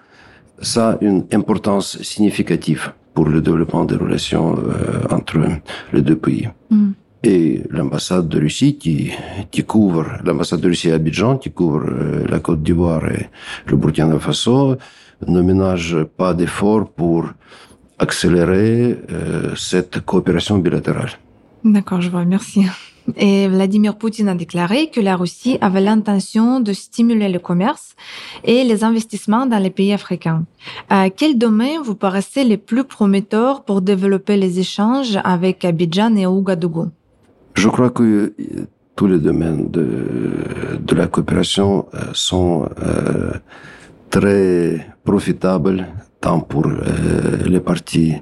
Ça a une importance significative pour le développement des relations entre les deux pays. Mm et l'ambassade de Russie qui, qui couvre, l'ambassade de Russie à Abidjan qui couvre euh, la Côte d'Ivoire et le Burkina Faso ne ménage pas d'efforts pour accélérer euh, cette coopération bilatérale. D'accord, je vous remercie. Et Vladimir Poutine a déclaré que la Russie avait l'intention de stimuler le commerce et les investissements dans les pays africains. À quel domaine vous paraissez les plus prometteurs pour développer les échanges avec Abidjan et Ouagadougou? Je crois que euh, tous les domaines de, la coopération euh, sont euh, très profitables tant pour euh, les parties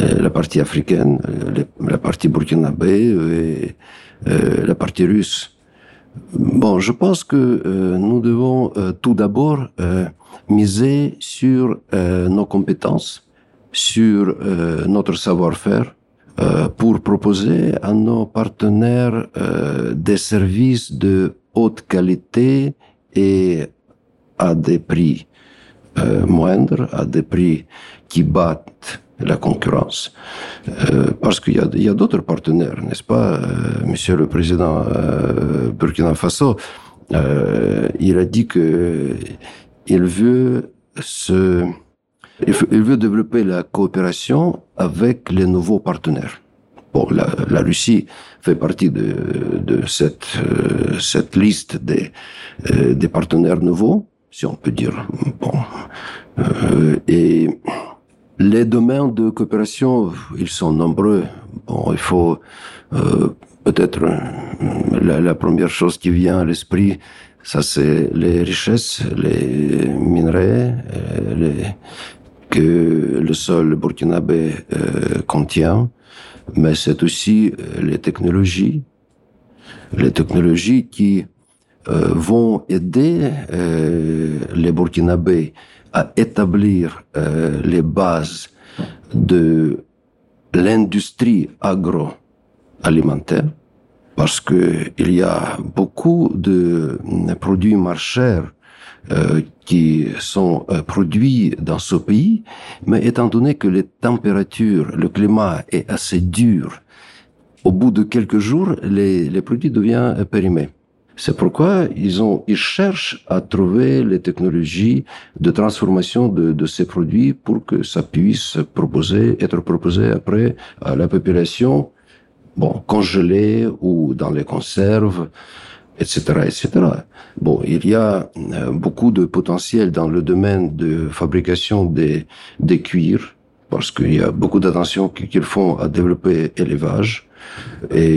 euh, la partie africaine, la partie burkinabé et la partie russe. Bon, je pense que nous devons tout d'abord miser sur nos compétences, sur notre savoir-faire, euh, pour proposer à nos partenaires euh, des services de haute qualité et à des prix euh, moindres, à des prix qui battent la concurrence. Euh, parce qu'il y a, d'autres partenaires, n'est-ce pas, euh, Monsieur le Président euh, Burkina Faso Il a dit que il veut se il veut développer la coopération avec les nouveaux partenaires. Bon, la, Russie fait partie de, cette, liste des, partenaires nouveaux, si on peut dire. Bon, et les domaines de coopération, ils sont nombreux. Bon, il faut euh, peut-être la, la, première chose qui vient à l'esprit, ça c'est les richesses, les minerais, les, que le sol burkinabé euh, contient, mais c'est aussi les technologies, les technologies qui euh, vont aider euh, les Burkinabés à établir euh, les bases de l'industrie agroalimentaire parce que il y a beaucoup de produits marchés euh, qui sont euh, produits dans ce pays, mais étant donné que les températures, le climat est assez dur, au bout de quelques jours, les, les produits deviennent périmés. C'est pourquoi ils ont, ils cherchent à trouver les technologies de transformation de, de, ces produits pour que ça puisse proposer, être proposé après à la population, bon, congelé ou dans les conserves, etc., etc. Bon, il y a euh, beaucoup de potentiel dans le domaine de fabrication des, des cuirs, parce qu'il y a beaucoup d'attention qu'ils font à développer l'élevage. Et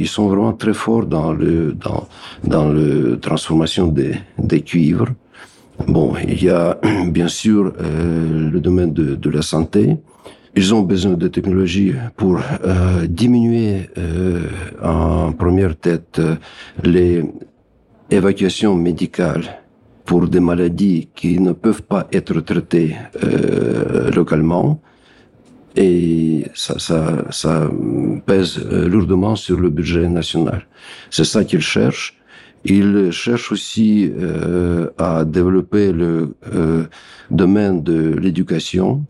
ils sont vraiment très forts dans le dans dans le transformation des des cuivres. Bon, il y a bien sûr euh, le domaine de, de la santé. Ils ont besoin de technologies pour euh, diminuer euh, en première tête les évacuations médicales pour des maladies qui ne peuvent pas être traitées localement et ça, ça, ça pèse euh, lourdement sur le budget national. C'est ça qu'ils cherchent. Ils cherchent aussi euh, à développer le euh, domaine de l'éducation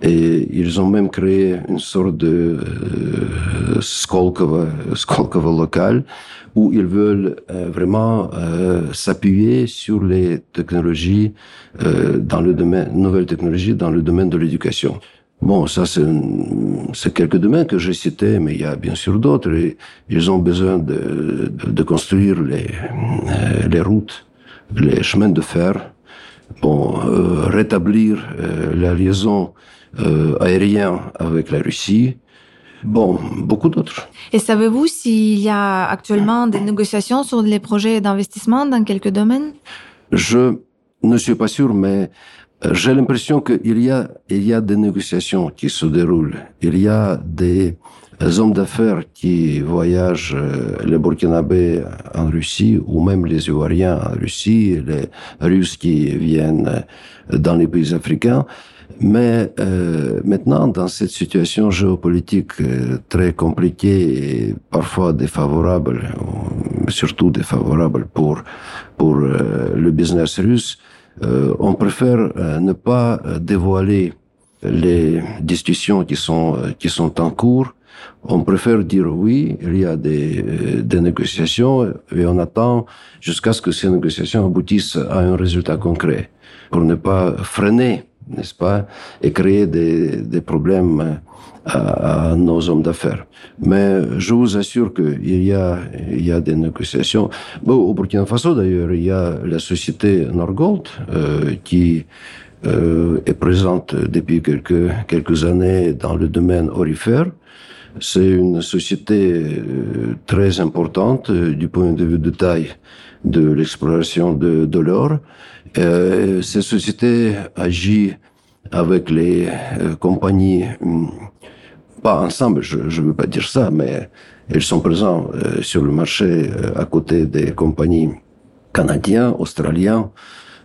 et ils ont même créé une sorte de euh, Skolkova, Skolkova local où ils veulent euh, vraiment euh, s'appuyer sur les technologies dans le domaine, nouvelles technologies dans le domaine de l'éducation. Bon, ça, c'est quelques domaines que j'ai cités, mais il y a bien sûr d'autres. Ils ont besoin de, de, de construire les, euh, les routes, les chemins de fer, bon, euh, rétablir euh, la liaison euh, aérienne avec la Russie. Bon, beaucoup d'autres. Et savez-vous s'il y a actuellement des négociations sur les projets d'investissement dans quelques domaines? Je ne suis pas sûr, mais j'ai l'impression qu'il y a, il y a des négociations qui se déroulent. Il y a des hommes d'affaires qui voyagent, euh, les Burkinabés en Russie, ou même les Ivoiriens en Russie, les Russes qui viennent dans les pays africains. Mais euh, maintenant, dans cette situation géopolitique euh, très compliquée et parfois défavorable, surtout défavorable pour pour euh, le business russe, euh, on préfère euh, ne pas euh, dévoiler les discussions qui sont qui sont en cours. On préfère dire oui, il y a des, des négociations et on attend jusqu'à ce que ces négociations aboutissent à un résultat concret pour ne pas freiner, n'est-ce pas, et créer des, des problèmes à, à, nos hommes d'affaires. Mais je vous assure qu'il y a, il y a des négociations. Bon, au Burkina Faso, d'ailleurs, il y a la société Norgold euh, qui euh, est présente depuis quelques, quelques années dans le domaine orifère. C'est une société euh, très importante euh, du point de vue de taille de l'exploration de, de l'or. Euh, cette société agit avec les compagnies hum, pas ensemble, je ne veux pas dire ça, mais ils sont présents euh, sur le marché euh, à côté des compagnies canadiennes, australiennes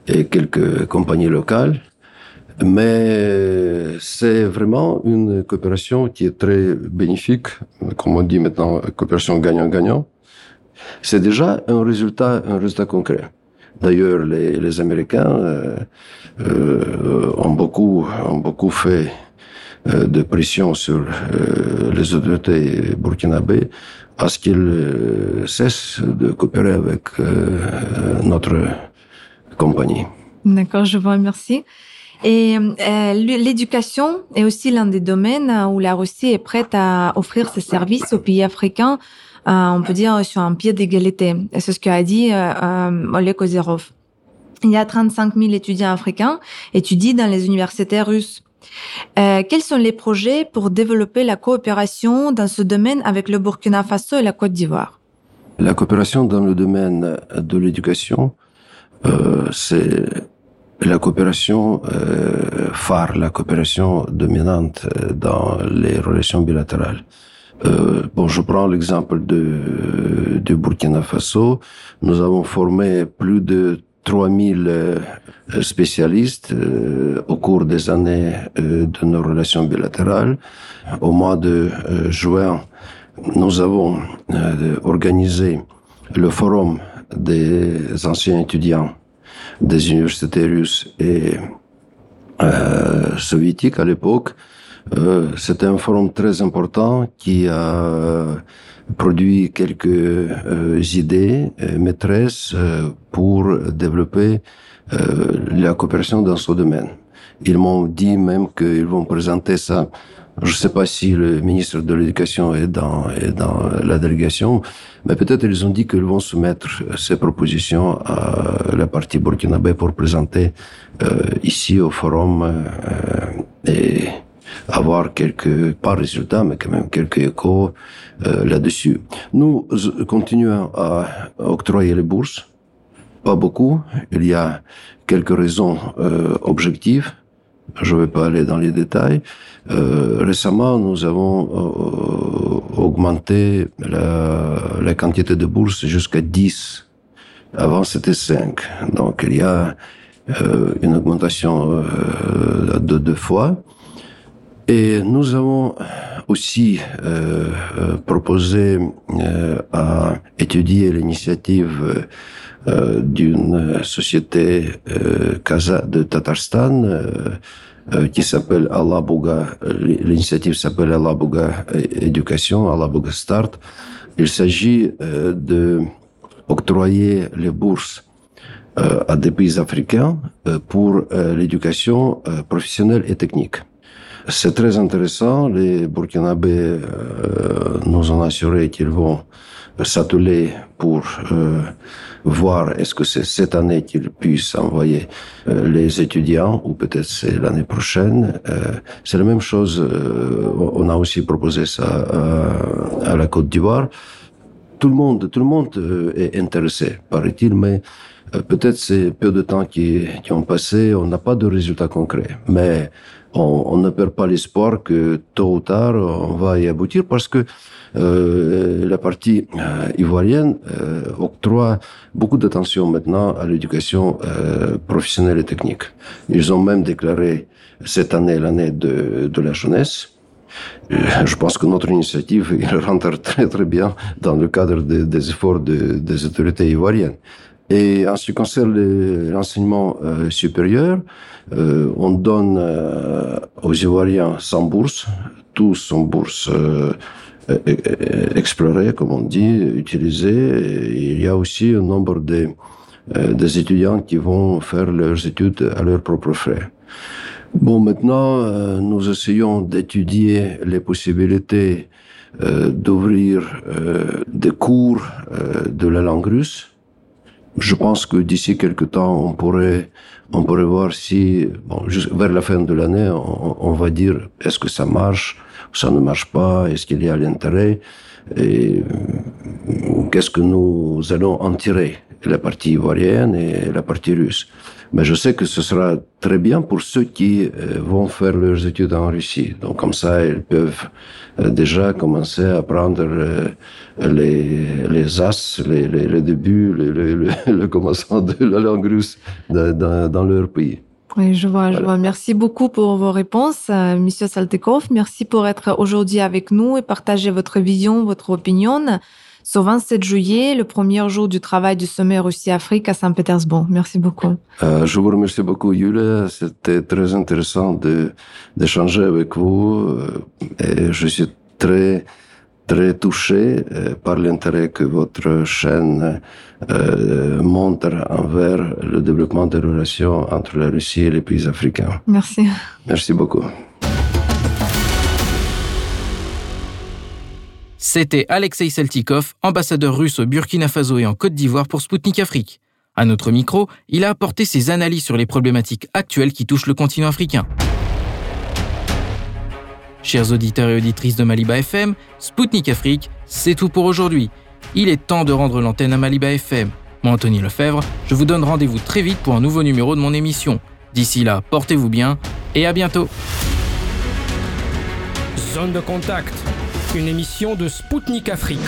et quelques compagnies locales. Mais c'est vraiment une coopération qui est très bénéfique, comme on dit maintenant, coopération gagnant-gagnant. C'est déjà un résultat, un résultat concret. D'ailleurs, les, les Américains euh, euh, ont beaucoup, ont beaucoup fait euh, de pression sur euh, les autorités burkinabées à ce qu'ils euh, cessent de coopérer avec notre compagnie. D'accord, je vous remercie. Et euh, l'éducation est aussi l'un des domaines où la Russie est prête à offrir ses services aux pays africains, euh, on peut dire sur un pied d'égalité. C'est ce qu'a dit euh, Oleg Ozerov. Il y a 35 000 étudiants africains étudient dans les universités russes. Euh, quels sont les projets pour développer la coopération dans ce domaine avec le Burkina Faso et la Côte d'Ivoire? La coopération dans le domaine de l'éducation, euh, c'est la coopération euh, phare, la coopération dominante dans les relations bilatérales. Bon, je prends l'exemple de, de Burkina Faso. Nous avons formé plus de 3000 euh, spécialistes euh, au cours des années euh, de nos relations bilatérales. Au mois de juin, nous avons organisé le forum des anciens étudiants des universités russes et soviétiques à l'époque. C'était un forum très important qui a produit quelques euh, idées euh, maîtresses euh, pour développer la coopération dans ce domaine. Ils m'ont dit même qu'ils vont présenter ça. Je ne sais pas si le ministre de l'Éducation est dans, est dans la délégation, mais peut-être ils ont dit qu'ils vont soumettre ces propositions à la partie burkinabé pour présenter ici au forum et avoir quelques, pas résultats, mais quand même quelques échos euh, là-dessus. Nous continuons à octroyer les bourses, pas beaucoup. Il y a quelques raisons euh, objectives. Je ne vais pas aller dans les détails. Euh, récemment, nous avons euh, augmenté la, la, quantité de bourses jusqu'à 10. Avant, c'était 5. Donc, il y a euh, une augmentation euh, de deux fois. Et nous avons aussi euh, euh proposé euh, à étudier l'initiative euh, d'une société euh, de Tatarstan euh, qui s'appelle Alabuga. L'initiative s'appelle Alabuga Éducation, Alabuga Start. Il s'agit de octroyer les bourses à des pays africains pour l'éducation professionnelle et technique. C'est très intéressant. Les Burkinabés euh, nous ont assuré qu'ils vont s'atteler pour euh, voir est-ce que c'est cette année qu'ils puissent envoyer euh, les étudiants ou peut-être c'est l'année prochaine. Euh, c'est la même chose. Euh, on a aussi proposé ça à, à la Côte d'Ivoire. Tout le monde, tout le monde euh, est intéressé, paraît-il, mais peut-être c'est peu de temps qui, qui ont passé, on n'a pas de résultats concrets. Mais on, on ne perd pas l'espoir que tôt ou tard on va y aboutir parce que euh, la partie euh, ivoirienne euh, octroie beaucoup d'attention maintenant à l'éducation euh, professionnelle et technique. Ils ont même déclaré cette année l'année de, de la jeunesse. Euh, je pense que notre initiative rentre très très bien dans le cadre de, des efforts de, des autorités ivoiriennes. Et en ce qui concerne l'enseignement euh, supérieur, euh, on donne euh, aux Ivoiriens sans bourse, tous en bourse euh, explorée, comme on dit, utilisée. il y a aussi un nombre de, euh, des étudiants qui vont faire leurs études à leurs propres frais. Bon, maintenant, nous essayons d'étudier les possibilités d'ouvrir des cours de la langue russe je pense que d'ici quelques temps, on pourrait, on pourrait voir si, bon, vers la fin de l'année, on, on, va dire est-ce que ça marche, ça ne marche pas, est-ce qu'il y a l'intérêt, et qu'est-ce que nous allons en tirer, la partie ivoirienne et la partie russe. Mais je sais que ce sera très bien pour ceux qui euh, vont faire leurs études en Russie. Donc comme ça, ils peuvent euh, déjà commencer à apprendre euh, les, les as, les, les, les débuts, le, commencement de la langue russe dans, dans leur pays. Oui, je vois, je vois. Merci beaucoup pour vos réponses, euh, Monsieur Saltekov. Merci pour être aujourd'hui avec nous et partager votre vision, votre opinion sur 27 juillet, le premier jour du travail du sommet Russie-Afrique à Saint-Pétersbourg. Merci beaucoup. Euh, je vous remercie beaucoup, Yulia. C'était très intéressant d'échanger avec vous. Euh, et je suis très très touché euh, par l'intérêt que votre chaîne euh, montre envers le développement des relations entre la Russie et les pays africains. Merci. Merci beaucoup. C'était Alexei Seltikov, ambassadeur russe au Burkina Faso et en Côte d'Ivoire pour Spoutnik Afrique. À notre micro, il a apporté ses analyses sur les problématiques actuelles qui touchent le continent africain. Chers auditeurs et auditrices de Maliba FM, Spoutnik Afrique, c'est tout pour aujourd'hui. Il est temps de rendre l'antenne à Maliba FM. Moi, Anthony Lefebvre, je vous donne rendez-vous très vite pour un nouveau numéro de mon émission. D'ici là, portez-vous bien et à bientôt. Zone de contact, une émission de Spoutnik Afrique.